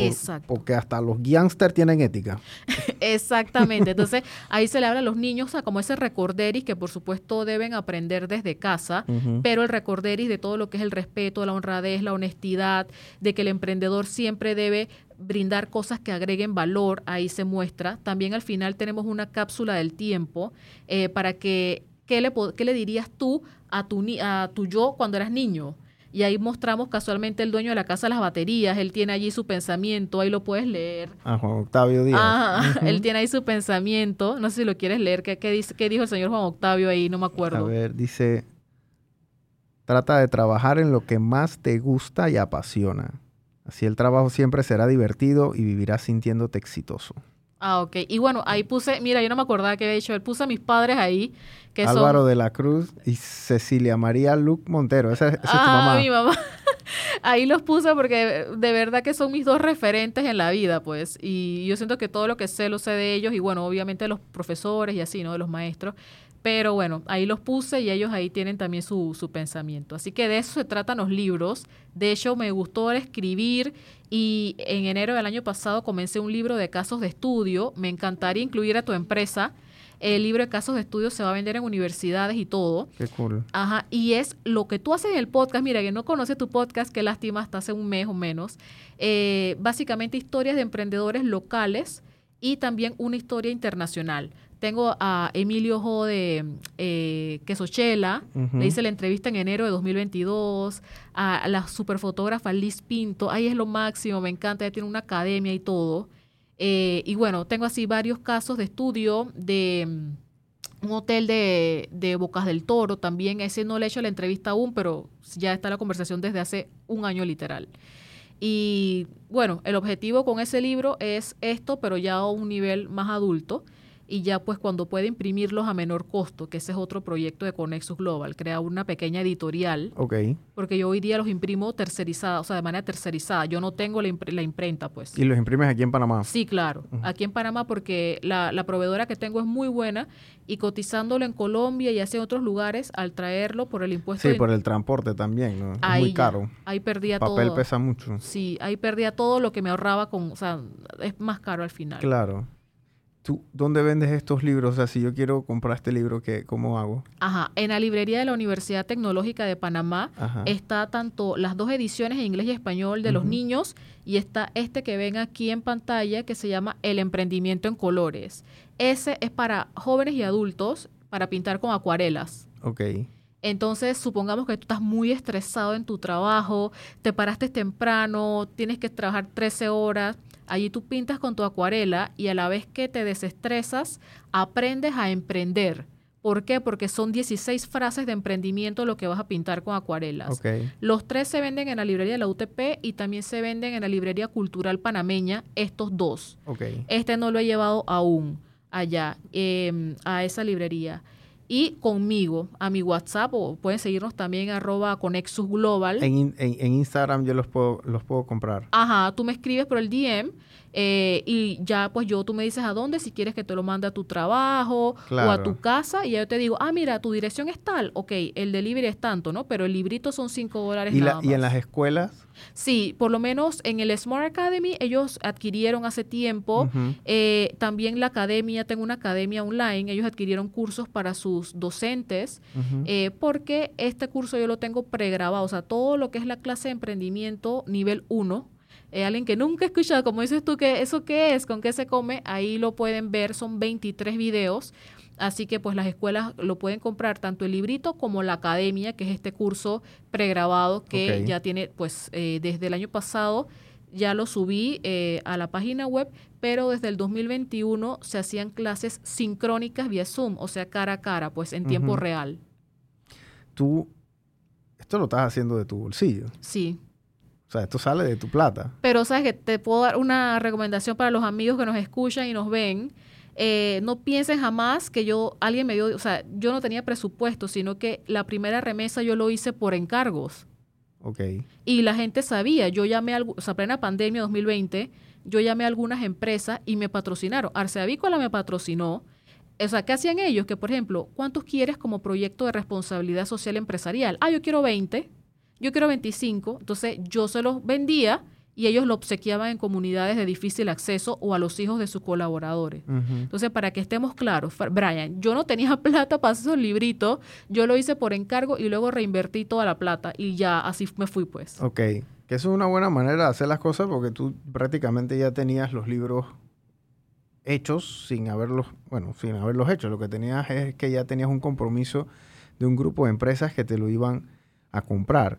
Exacto. Porque hasta los gangsters tienen ética. Exactamente. Entonces, ahí se le habla a los niños a como ese recorderis que por supuesto deben aprender desde casa, pero el recorderis de todo lo que es el respeto, la honradez, la honestidad, de que el emprendedor siempre debe brindar cosas que agreguen valor, ahí se muestra. También al final tenemos una cápsula del tiempo eh, para que, ¿qué le, ¿qué le dirías tú a tu, a tu yo cuando eras niño? Y ahí mostramos casualmente el dueño de la casa las baterías. Él tiene allí su pensamiento, ahí lo puedes leer. Ah, Juan Octavio Díaz. Ajá, él tiene ahí su pensamiento. No sé si lo quieres leer. ¿Qué, dice, ¿Qué dijo el señor Juan Octavio ahí? No me acuerdo. A ver, dice, trata de trabajar en lo que más te gusta y apasiona. Así el trabajo siempre será divertido y vivirás sintiéndote exitoso. Ah, ok. Y bueno, ahí puse, mira, yo no me acordaba que había dicho, él puso a mis padres ahí. Que Álvaro de la Cruz y Cecilia María Luc Montero. Esa, es tu ah, mamá. mi mamá. ahí los puse porque de verdad que son mis dos referentes en la vida, pues. Y yo siento que todo lo que sé lo sé de ellos y bueno, obviamente los profesores y así, ¿no? De los maestros. Pero bueno, ahí los puse y ellos ahí tienen también su, su pensamiento. Así que de eso se tratan los libros. De hecho, me gustó escribir y en enero del año pasado comencé un libro de casos de estudio. Me encantaría incluir a tu empresa. El libro de casos de estudio se va a vender en universidades y todo. Qué cool. Ajá, y es lo que tú haces en el podcast. Mira, que no conoce tu podcast, qué lástima, hasta hace un mes o menos. Eh, básicamente historias de emprendedores locales y también una historia internacional. Tengo a Emilio Jo de eh, Quesochela, le hice la entrevista en enero de 2022, a la superfotógrafa Liz Pinto, ahí es lo máximo, me encanta, ella tiene una academia y todo. Eh, y bueno, tengo así varios casos de estudio de mm, un hotel de, de, Bocas del Toro también, ese no le he hecho la entrevista aún, pero ya está la conversación desde hace un año literal. Y bueno, el objetivo con ese libro es esto, pero ya a un nivel más adulto y ya pues cuando puede imprimirlos a menor costo, que ese es otro proyecto de Conexus Global, crea una pequeña editorial. Ok. Porque yo hoy día los imprimo tercerizada, o sea, de manera tercerizada. Yo no tengo la, imprenta, pues. ¿Y los imprimes aquí en Panamá? Sí, claro. Aquí en Panamá porque la, proveedora que tengo es muy buena y cotizándolo en Colombia y en otros lugares, al traerlo por el impuesto. Sí, por el transporte también, ¿no? es muy caro. ahí perdía todo. El papel pesa mucho. Sí, ahí perdía todo lo que me ahorraba con, o sea, es más caro al final. Claro. ¿Tú dónde vendes estos libros? O sea, si yo quiero comprar este libro, ¿qué, ¿cómo hago? Ajá, en la librería de la Universidad Tecnológica de Panamá está tanto las dos ediciones en inglés y español de los niños y está este que ven aquí en pantalla que se llama El emprendimiento en colores. Ese es para jóvenes y adultos para pintar con acuarelas. Ok. Entonces, supongamos que tú estás muy estresado en tu trabajo, te paraste temprano, tienes que trabajar 13 horas Allí tú pintas con tu acuarela y a la vez que te desestresas, aprendes a emprender. ¿Por qué? Porque son 16 frases de emprendimiento lo que vas a pintar con acuarelas. Los tres se venden en la librería de la UTP y también se venden en la librería cultural panameña, estos dos. Este no lo he llevado aún allá, em, a esa librería y conmigo a mi WhatsApp o pueden seguirnos también arroba Conexus Global. En, en, Instagram yo los puedo, los puedo comprar. Ajá, tú me escribes por el DM eh, y ya pues yo tú me dices a dónde, si quieres que te lo mande a tu trabajo o a tu casa y ya yo te digo, ah, mira, tu dirección es tal, ok, el delivery es tanto, ¿no? Pero el librito son 5 dólares. ¿Y, nada ¿Y en las escuelas? Sí, por lo menos en el Smart Academy ellos adquirieron hace tiempo. Eh, también la academia, tengo una academia online, ellos adquirieron cursos para sus docentes eh, porque este curso yo lo tengo pregrabado, o sea, todo lo que es la clase de emprendimiento nivel 1. Eh, alguien que nunca ha escuchado, como dices tú, que eso qué es, con qué se come, ahí lo pueden ver, son 23 videos Así que pues las escuelas lo pueden comprar tanto el librito como la academia, que es este curso pregrabado que ya tiene pues eh, desde el año pasado ya lo subí eh, a la página web, pero desde el 2021 se hacían clases sincrónicas vía Zoom, o sea, cara a cara, pues en tiempo real. Tú, esto lo estás haciendo de tu bolsillo. Sí. O sea, esto sale de tu plata. Pero sabes que te puedo dar una recomendación para los amigos que nos escuchan y nos ven. Eh, no piensen jamás que yo, alguien me dio, o sea, yo no tenía presupuesto, sino que la primera remesa yo lo hice por encargos. Ok. Y la gente sabía, yo llamé, a, o sea, plena pandemia 2020, yo llamé a algunas empresas y me patrocinaron. Arce Avícola me patrocinó. O sea, ¿qué hacían ellos? Que, por ejemplo, ¿cuántos quieres como proyecto de responsabilidad social empresarial? Ah, yo quiero 20, yo quiero 25. Entonces, yo se los vendía y ellos lo obsequiaban en comunidades de difícil acceso o a los hijos de sus colaboradores. Entonces, para que estemos claros, Brian, yo no tenía plata para esos libritos, yo lo hice por encargo y luego reinvertí toda la plata y ya así me fui pues. Ok, que eso es una buena manera de hacer las cosas porque tú prácticamente ya tenías los libros hechos sin haberlos, bueno, sin haberlos hecho. Lo que tenías es que ya tenías un compromiso de un grupo de empresas que te lo iban a comprar.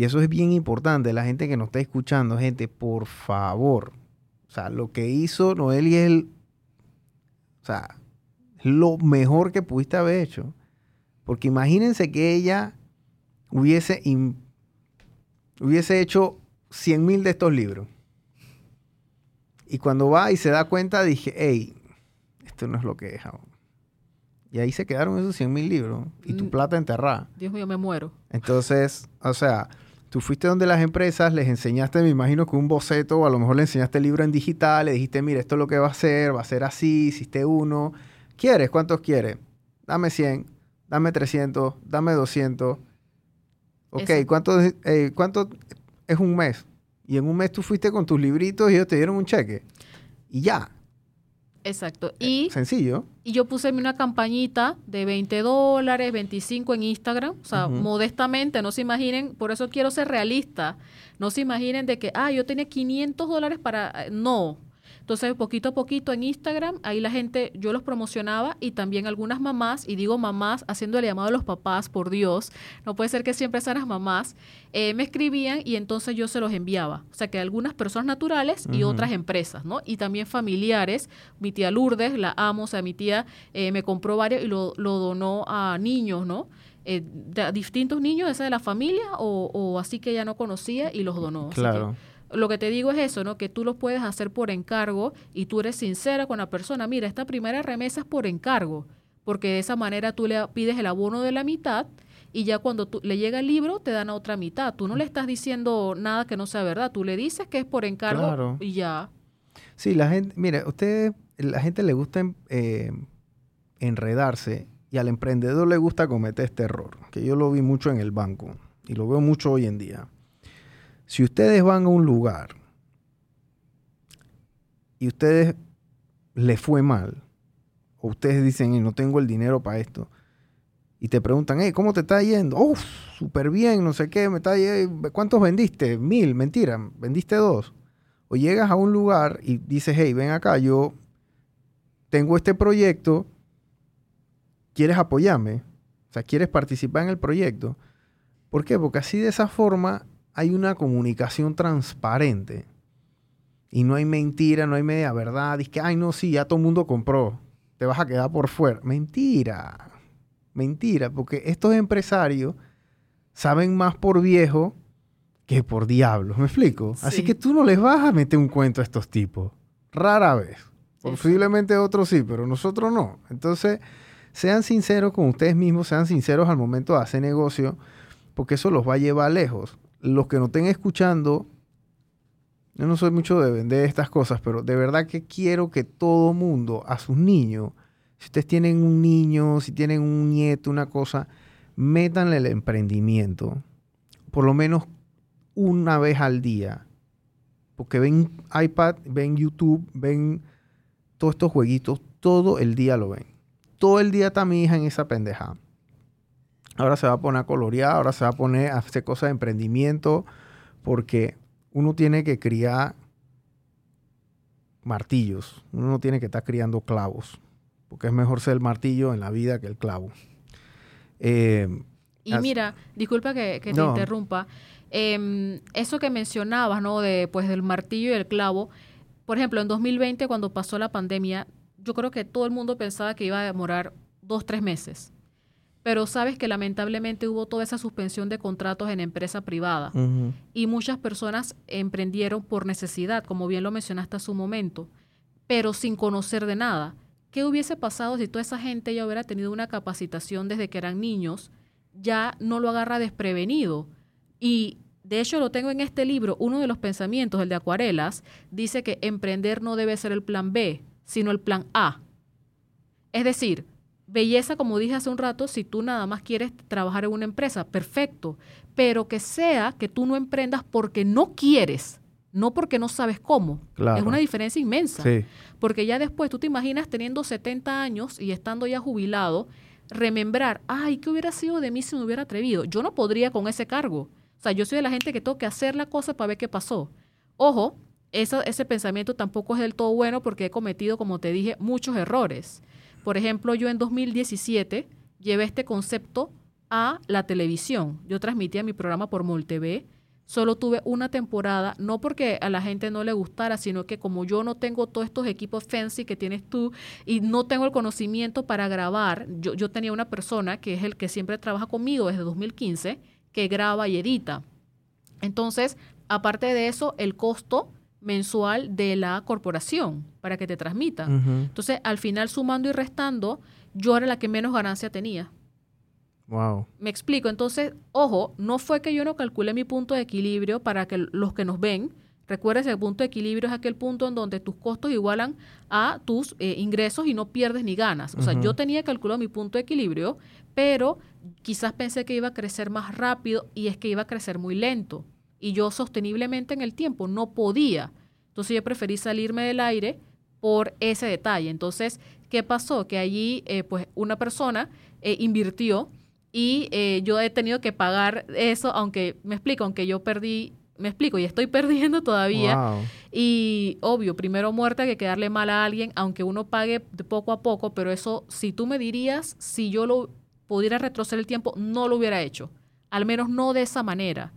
Y eso es bien importante. La gente que nos está escuchando, gente, por favor. O sea, lo que hizo Noelia es el. O sea, lo mejor que pudiste haber hecho. Porque imagínense que ella hubiese, hubiese hecho 100 mil de estos libros. Y cuando va y se da cuenta, dije, hey, esto no es lo que es Y ahí se quedaron esos 100 mil libros y tu mm. plata enterrada. Dios mío, me muero. Entonces, o sea, Tú fuiste donde las empresas, les enseñaste, me imagino que un boceto, o a lo mejor le enseñaste el libro en digital, le dijiste, mira, esto es lo que va a ser, va a ser así, hiciste uno. ¿Quieres? ¿Cuántos quieres? Dame 100, dame 300, dame 200. Ok, ¿cuánto, eh, ¿cuánto es un mes? Y en un mes tú fuiste con tus libritos y ellos te dieron un cheque. Y ya. Exacto. Eh, y, Sencillo. Y yo puse una campañita de 20 dólares, 25 en Instagram, o sea, modestamente, no se imaginen, por eso quiero ser realista, no se imaginen de que, ah, yo tenía 500 dólares para... Eh, no, entonces, poquito a poquito en Instagram, ahí la gente, yo los promocionaba y también algunas mamás, y digo mamás, haciendo el llamado a los papás, por Dios, no puede ser que siempre sean las mamás, eh, me escribían y entonces yo se los enviaba. O sea, que algunas personas naturales y otras empresas, ¿no? Y también familiares. Mi tía Lourdes, la amo, o sea, mi tía eh, me compró varios y lo, donó a niños, ¿no? Eh, de, distintos niños, esa de la familia o, o, así que ella no conocía y los donó. Claro lo que te digo es eso, ¿no? Que tú lo puedes hacer por encargo y tú eres sincera con la persona. Mira, esta primera remesa es por encargo, porque de esa manera tú le pides el abono de la mitad y ya cuando tú, le llega el libro te dan a otra mitad. Tú no le estás diciendo nada que no sea verdad, tú le dices que es por encargo y ya. Sí, la gente, mira, usted, la gente le gusta eh, enredarse y al emprendedor le gusta cometer este error, que yo lo vi mucho en el banco y lo veo mucho hoy en día si ustedes van a un lugar y ustedes les fue mal, o ustedes dicen, no tengo el dinero para esto, y te preguntan, hey, ¿cómo te está yendo? Uf, súper bien, no sé qué, me está ¿cuántos vendiste? Mil, mentira, vendiste dos. O llegas a un lugar y dices, hey, ven acá, yo tengo este proyecto, ¿quieres apoyarme? O sea, ¿quieres participar en el proyecto? ¿Por qué? Porque así de esa forma hay una comunicación transparente. Y no hay mentira, no hay media verdad. Dice que, ay, no, sí, ya todo el mundo compró. Te vas a quedar por fuera. Mentira. Mentira, porque estos empresarios saben más por viejo que por diablos. ¿Me explico? Así que tú no les vas a meter un cuento a estos tipos. Rara vez. Posiblemente otros sí, pero nosotros no. Entonces, sean sinceros con ustedes mismos, sean sinceros al momento de hacer negocio, porque eso los va a llevar lejos los que no estén escuchando, yo no soy mucho de vender estas cosas, pero de verdad que quiero que todo mundo, a sus niños, si ustedes tienen un niño, si tienen un nieto, una cosa, métanle el emprendimiento, por lo menos una vez al día. Porque ven iPad, ven YouTube, ven todos estos jueguitos, todo el día lo ven. Todo el día está mi hija en esa pendeja. Ahora se va a poner a colorear, ahora se va a poner a hacer cosas de emprendimiento, porque uno tiene que criar martillos, uno no tiene que estar criando clavos, porque es mejor ser el martillo en la vida que el clavo. Eh, y mira, disculpa que, te interrumpa, em, eso que mencionabas, ¿no? De, pues, del martillo y el clavo, por ejemplo, en 2020, cuando pasó la pandemia, yo creo que todo el mundo pensaba que iba a demorar dos, tres meses pero sabes que lamentablemente hubo toda esa suspensión de contratos en empresa privada y muchas personas emprendieron por necesidad, como bien lo mencionaste hace un momento, pero sin conocer de nada. ¿Qué hubiese pasado si toda esa gente ya hubiera tenido una capacitación desde que eran niños? Ya no lo agarra desprevenido. Y de hecho lo tengo en este libro, uno de los pensamientos, el de Acuarelas, dice que emprender no debe ser el plan B, sino el plan A. Es decir, belleza, como dije hace un rato, si tú nada más quieres trabajar en una empresa, perfecto, pero que sea que tú no emprendas porque no quieres, no porque no sabes cómo. Claro. Es una diferencia inmensa. Sí. Porque ya después tú te imaginas teniendo 70 años y estando ya jubilado, remembrar, ay, ¿qué hubiera sido de mí si me hubiera atrevido? Yo no podría con ese cargo. O sea, yo soy de la gente que tengo que hacer la cosa para ver qué pasó. Ojo, esa- ese pensamiento tampoco es del todo bueno porque he cometido, como te dije, muchos errores. Por ejemplo, yo en 2017 llevé este concepto a la televisión. Yo transmitía mi programa por MolTV. Solo tuve una temporada, no porque a la gente no le gustara, sino que como yo no tengo todos estos equipos fancy que tienes tú y no tengo el conocimiento para grabar, yo, yo tenía una persona que es el que siempre trabaja conmigo desde 2015, que graba y edita. Entonces, aparte de eso, el costo mensual de la corporación para que te transmitan. Ujú. Entonces, al final, sumando y restando, yo era la que menos ganancia tenía. Wow. Me explico. Entonces, ojo, no fue que yo no calculé mi punto de equilibrio para que los que nos ven, recuerden el punto de equilibrio es aquel punto en donde tus costos igualan a tus eh, ingresos y no pierdes ni ganas. O sea, yo tenía calculado mi punto de equilibrio, pero quizás pensé que iba a crecer más rápido y es que iba a crecer muy lento. Y yo sosteniblemente en el tiempo no podía. Entonces yo preferí salirme del aire por ese detalle. Entonces, ¿qué pasó? Que allí, eh, pues, una persona eh, invirtió y eh, yo he tenido que pagar eso, aunque me explico, aunque yo perdí, me explico, y estoy perdiendo todavía. Wow. Y obvio, primero muerte que quedarle mal a alguien, aunque uno pague de poco a poco, pero eso, si tú me dirías, si yo lo pudiera retroceder el tiempo, no lo hubiera hecho. Al menos no de esa manera.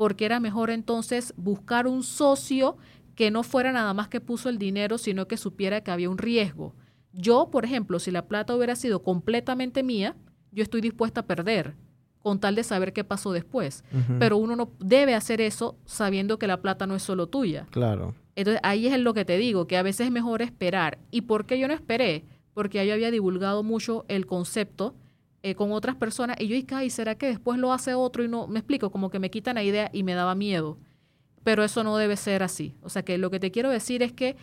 Porque era mejor entonces buscar un socio que no fuera nada más que puso el dinero, sino que supiera que había un riesgo. Yo, por ejemplo, si la plata hubiera sido completamente mía, yo estoy dispuesta a perder con tal de saber qué pasó después. Pero uno no debe hacer eso sabiendo que la plata no es solo tuya. Claro. Entonces ahí es lo que te digo, que a veces es mejor esperar. ¿Y por qué yo no esperé? Porque ya yo había divulgado mucho el concepto eh, con otras personas y yo dije, ay, ¿será que después lo hace otro? Y no, me explico, como que me quitan la idea y me daba miedo. Pero eso no debe ser así. O sea que lo que te quiero decir es que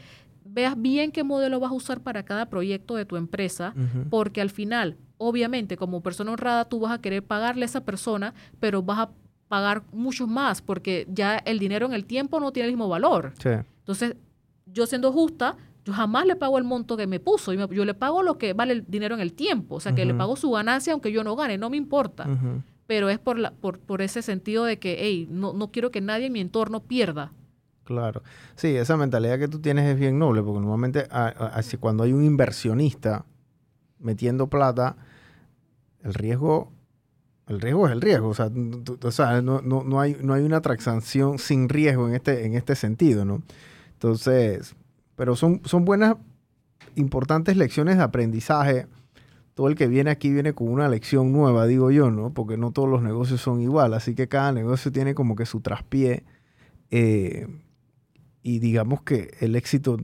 veas bien qué modelo vas a usar para cada proyecto de tu empresa, porque al final, obviamente, como persona honrada, tú vas a querer pagarle a esa persona, pero vas a pagar mucho más, porque ya el dinero en el tiempo no tiene el mismo valor. Sí. Entonces, yo siendo justa, yo jamás le pago el monto que me puso, me- yo le pago lo que vale el dinero en el tiempo, o sea, que le pago su ganancia aunque yo no gane, no me importa, pero es por, la, por, por ese sentido de que, hey, no, no quiero que nadie en mi entorno pierda. Claro. Sí, esa mentalidad que tú tienes es bien noble, porque normalmente a- cuando hay un inversionista metiendo plata, el riesgo, el riesgo es el riesgo. O sea, tú- o sea, no, no- no hay, no hay una transacción sin riesgo en este, en este sentido, ¿no? Entonces, pero son, son buenas, importantes lecciones de aprendizaje. Todo el que viene aquí viene con una lección nueva, digo yo, ¿no? Porque no todos los negocios son igual, así que cada negocio tiene como que su traspié. eh, y digamos que el éxito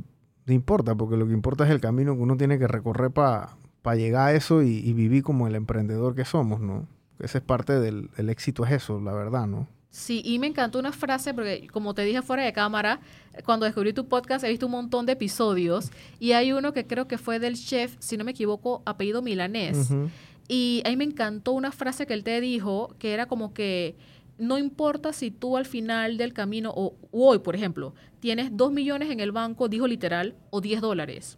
no importa, porque lo que importa es el camino que uno tiene que recorrer para llegar a eso y, y vivir como el emprendedor que somos, ¿no? Esa es parte del el éxito, es eso, la verdad, ¿no? Sí, y me encantó una frase, porque como te dije fuera de cámara, cuando descubrí tu podcast he visto un montón de episodios, y hay uno que creo que fue del chef, si no me equivoco, apellido milanés. Y a mí me encantó una frase que él te dijo, que era como que no importa si tú al final del camino, o o hoy, por ejemplo, tienes dos millones en el banco, dijo literal, o 10 dólares.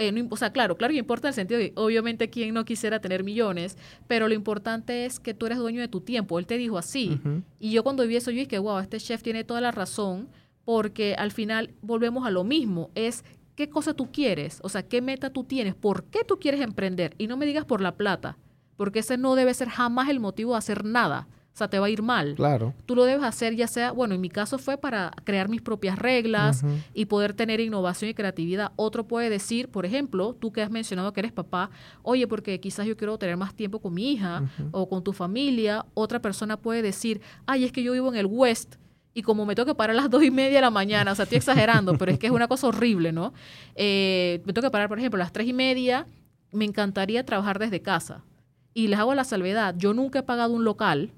Eh, no o sea, claro, claro que importa en el sentido de, obviamente, quién no quisiera tener millones, pero lo importante es que tú eres dueño de tu tiempo. Él te dijo así. Y yo cuando vi eso, yo dije, wow, este chef tiene toda la razón, porque al final volvemos a lo mismo, es qué cosa tú quieres, o sea, qué meta tú tienes, por qué tú quieres emprender. Y no me digas por la plata, porque ese no debe ser jamás el motivo de hacer nada. O sea, te va a ir mal. Claro. Tú lo debes hacer ya sea, bueno, en mi caso fue para crear mis propias reglas y poder tener innovación y creatividad. Otro puede decir, por ejemplo, tú que has mencionado que eres papá, oye, porque quizás yo quiero tener más tiempo con mi hija o con tu familia. Otra persona puede decir, ay, es que yo vivo en el West y como me tengo que parar a las dos y media de la mañana, o sea, estoy exagerando, pero es que es una cosa horrible, ¿no? Eh, me tengo que parar, por ejemplo, a las tres y media, me encantaría trabajar desde casa. Y les hago la salvedad, yo nunca he pagado un local,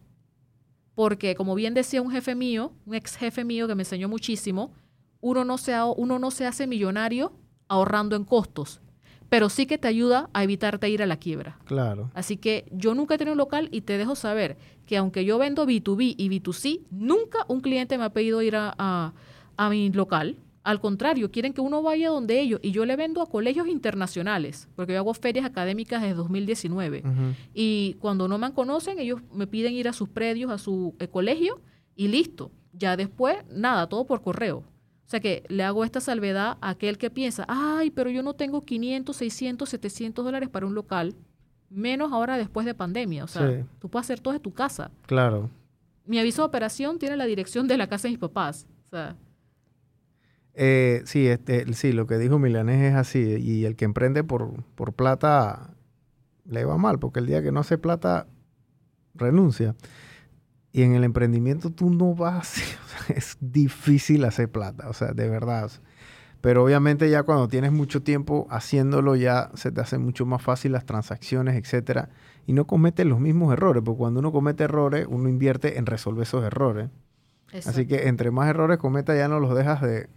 porque como bien decía un jefe mío, un ex jefe mío que me enseñó muchísimo, uno no se, uno no se hace millonario ahorrando en costos, pero sí que te ayuda a evitarte ir a la quiebra. Claro. Así que yo nunca he tenido un local y te dejo saber que aunque yo vendo B2B y B2C, nunca un cliente me ha pedido ir a, a- a mi local. Al contrario, quieren que uno vaya donde ellos. Y yo le vendo a colegios internacionales, porque yo hago ferias académicas desde 2019. Ujú. Y cuando no me conocen, ellos me piden ir a sus predios, a su eh, colegio y listo. Ya después, nada, todo por correo. O sea que le hago esta salvedad a aquel que piensa, ay, pero yo no tengo 500, 600, 700 dólares para un local, menos ahora después de pandemia. O sea, Sí. tú puedes hacer todo de tu casa. Claro. Mi aviso de operación tiene la dirección de la casa de mis papás. O sea, Eh, sí, este, sí, lo que dijo Milanés es así. Y el que emprende por, por plata le va mal, porque el día que no hace plata, renuncia. Y en el emprendimiento tú no vas, o sea, es difícil hacer plata, o sea, de verdad. Pero obviamente ya cuando tienes mucho tiempo haciéndolo ya se te hace mucho más fácil las transacciones, etcétera, y no cometes los mismos errores, porque cuando uno comete errores, uno invierte en resolver esos errores. Así que entre más errores cometa ya no los dejas de,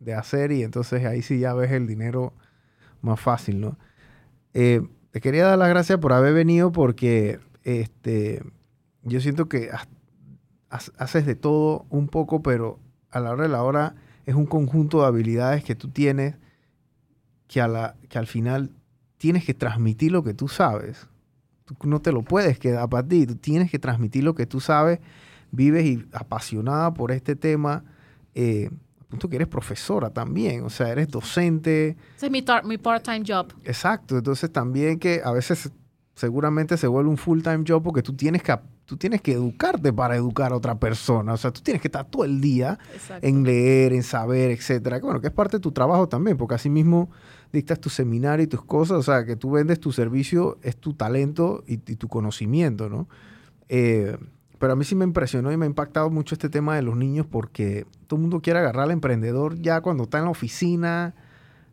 de hacer y entonces ahí sí ya ves el dinero más fácil, ¿no? Eh, te quería dar las gracias por haber venido porque este, yo siento que ha- ha- haces de todo un poco, pero a la hora de la hora es un conjunto de habilidades que tú tienes que, a la, que al final tienes que transmitir lo que tú sabes. Tú no te lo puedes quedar para ti, tú tienes que transmitir lo que tú sabes, vives y apasionada por este tema. Eh, punto que eres profesora también, o sea, eres docente, Ese es mi, mi part-time job. Exacto, entonces también que a veces seguramente se vuelve un full-time job porque tú tienes que tú tienes que educarte para educar a otra persona, o sea, tú tienes que estar todo el día Exacto. en leer, en saber, etcétera. Bueno, que es parte de tu trabajo también, porque así mismo dictas tu seminario y tus cosas, o sea, que tú vendes tu servicio, es tu talento y, y tu conocimiento, ¿no? Eh, pero a mí sí me impresionó y me ha impactado mucho este tema de los niños porque todo el mundo quiere agarrar al emprendedor ya cuando está en la oficina,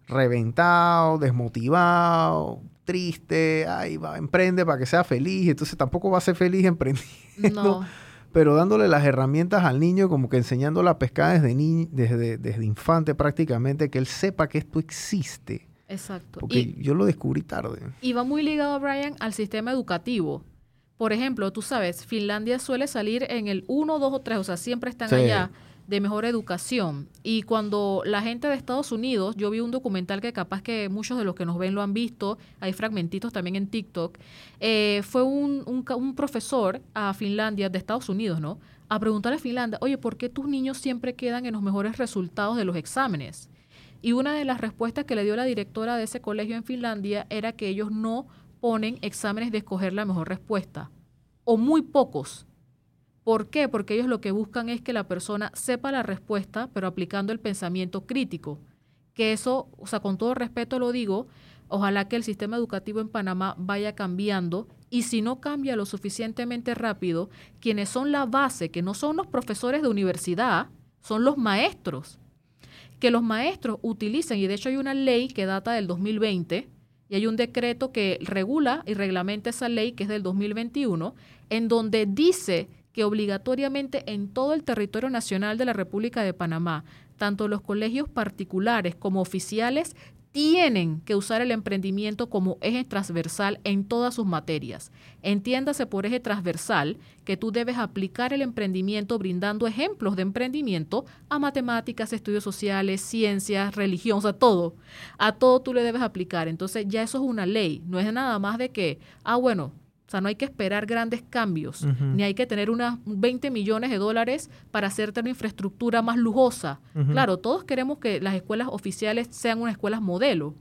reventado, desmotivado, triste, ay, va, emprende para que sea feliz, entonces tampoco va a ser feliz emprendiendo No, pero dándole las herramientas al niño, como que enseñándole a pescar desde, ni- desde, desde infante prácticamente, que él sepa que esto existe. exacto. Porque Y- yo lo descubrí tarde. Y va muy ligado, Brian, al sistema educativo. Por ejemplo, tú sabes, Finlandia suele salir en el 1, 2 o 3, o sea, siempre están Sí. allá de mejor educación. Y cuando la gente de Estados Unidos, yo vi un documental que capaz que muchos de los que nos ven lo han visto, hay fragmentitos también en TikTok, eh, fue un, un un profesor a Finlandia, de Estados Unidos, ¿no? A preguntarle a Finlandia, oye, ¿por qué tus niños siempre quedan en los mejores resultados de los exámenes? Y una de las respuestas que le dio la directora de ese colegio en Finlandia era que ellos no ponen exámenes de escoger la mejor respuesta, o muy pocos. ¿Por qué? Porque ellos lo que buscan es que la persona sepa la respuesta, pero aplicando el pensamiento crítico. Que eso, o sea, con todo respeto lo digo, ojalá que el sistema educativo en Panamá vaya cambiando y si no cambia lo suficientemente rápido, quienes son la base, que no son los profesores de universidad, son los maestros que los maestros utilicen, y de hecho hay una ley que data del 2020, y hay un decreto que regula y reglamenta esa ley, que es del 2021, en donde dice que obligatoriamente en todo el territorio nacional de la República de Panamá, tanto los colegios particulares como oficiales tienen que usar el emprendimiento como eje transversal en todas sus materias. Entiéndase por eje transversal que tú debes aplicar el emprendimiento brindando ejemplos de emprendimiento a matemáticas, estudios sociales, ciencias, religión, o sea, todo. A todo tú le debes aplicar. Entonces ya eso es una ley, no es nada más de que, ah, bueno, o sea, no hay que esperar grandes cambios, ni hay que tener unas 20 millones de dólares para hacerte una infraestructura más lujosa. Claro, todos queremos que las escuelas oficiales sean unas escuelas modelo.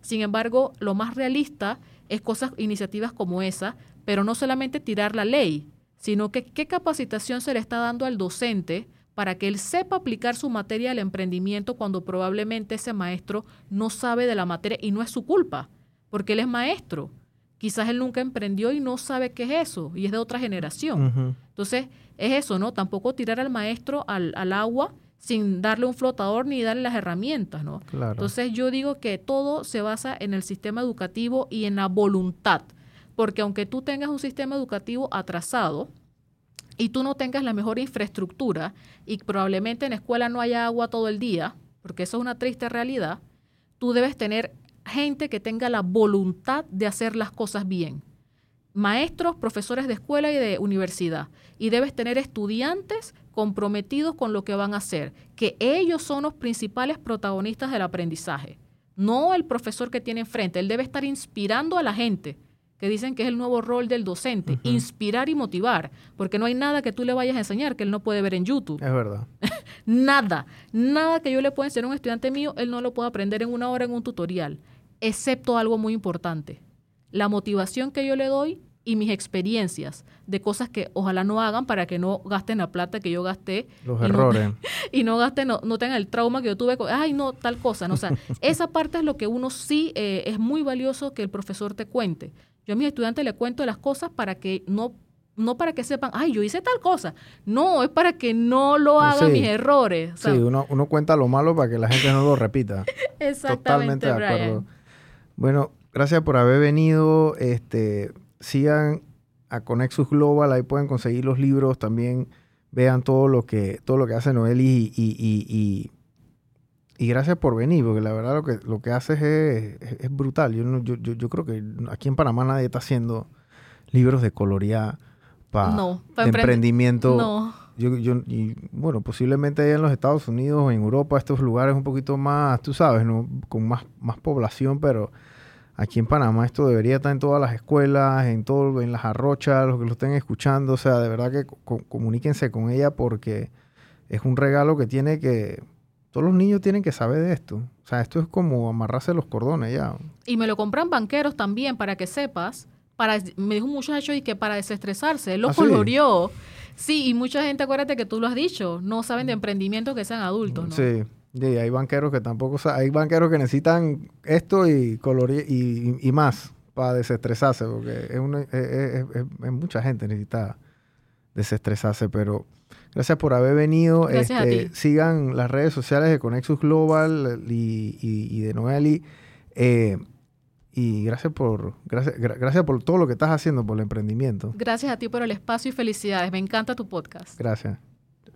Sin embargo, lo más realista es cosas, iniciativas como esa, pero no solamente tirar la ley, sino que qué capacitación se le está dando al docente para que él sepa aplicar su materia al emprendimiento cuando probablemente ese maestro no sabe de la materia y no es su culpa, porque él es maestro. Quizás él nunca emprendió y no sabe qué es eso y es de otra generación. Entonces, es eso, ¿no? Tampoco tirar al maestro al, al, agua sin darle un flotador ni darle las herramientas, ¿no? Entonces, yo digo que todo se basa en el sistema educativo y en la voluntad, porque aunque tú tengas un sistema educativo atrasado, y tú no tengas la mejor infraestructura y probablemente en la escuela no haya agua todo el día, porque eso es una triste realidad, tú debes tener gente que tenga la voluntad de hacer las cosas bien. Maestros, profesores de escuela y de universidad. Y debes tener estudiantes comprometidos con lo que van a hacer, que ellos son los principales protagonistas del aprendizaje, no el profesor que tiene enfrente. Él debe estar inspirando a la gente que dicen que es el nuevo rol del docente, inspirar y motivar, porque no hay nada que tú le vayas a enseñar que él no puede ver en YouTube. Es verdad. nada, nada que yo le pueda enseñar a un estudiante mío, él no lo puede aprender en una hora en un tutorial, excepto algo muy importante, la motivación que yo le doy y mis experiencias de cosas que ojalá no hagan para que no gasten la plata que yo gasté. Los errores. y no gasten, no, no, tengan el trauma que yo tuve, con, ay, no, tal cosa. No, o sea, esa parte es lo que uno sí eh, es muy valioso que el profesor te cuente. Yo a mis estudiantes les cuento las cosas para que no no para que sepan, ay, yo hice tal cosa. No, es para que no lo hagan mis errores. sí, uno, uno, cuenta lo malo para que la gente no lo repita. Exactamente, Totalmente de acuerdo. Bueno, gracias por haber venido. Este, sigan a Conexus Global, ahí pueden conseguir los libros, también vean todo lo que, todo lo que hace Noeli y, y gracias por venir, porque la verdad lo que, lo que haces es, brutal. Yo, yo, yo, creo que aquí en Panamá nadie está haciendo libros de coloría para no, emprendimiento. No. Yo, yo, y bueno, posiblemente allá en los Estados Unidos o en Europa, estos lugares un poquito más, tú sabes, ¿no? con más, más población, pero aquí en Panamá esto debería estar en todas las escuelas, en todo, en las arrochas, los que lo estén escuchando, o sea, de verdad que comuníquense con ella porque es un regalo que tiene que todos los niños tienen que saber de esto. O sea, esto es como amarrarse los cordones ya. Y me lo compran banqueros también, para que sepas. Para, me dijo un muchacho y que para desestresarse, él lo ¿Ah, coloreó. Sí? y mucha gente, acuérdate que tú lo has dicho, no saben de emprendimiento que sean adultos, ¿no? Sí, y hay banqueros que tampoco, hay banqueros que necesitan esto y colorear y, más para desestresarse, porque es, mucha gente necesita desestresarse, pero Gracias por haber venido. Este, sigan las redes sociales de Conexus Global y, de Noeli. Eh, y gracias por, gracias, gracias por todo lo que estás haciendo, por el emprendimiento. Gracias a ti por el espacio y felicidades. Me encanta tu podcast. Gracias.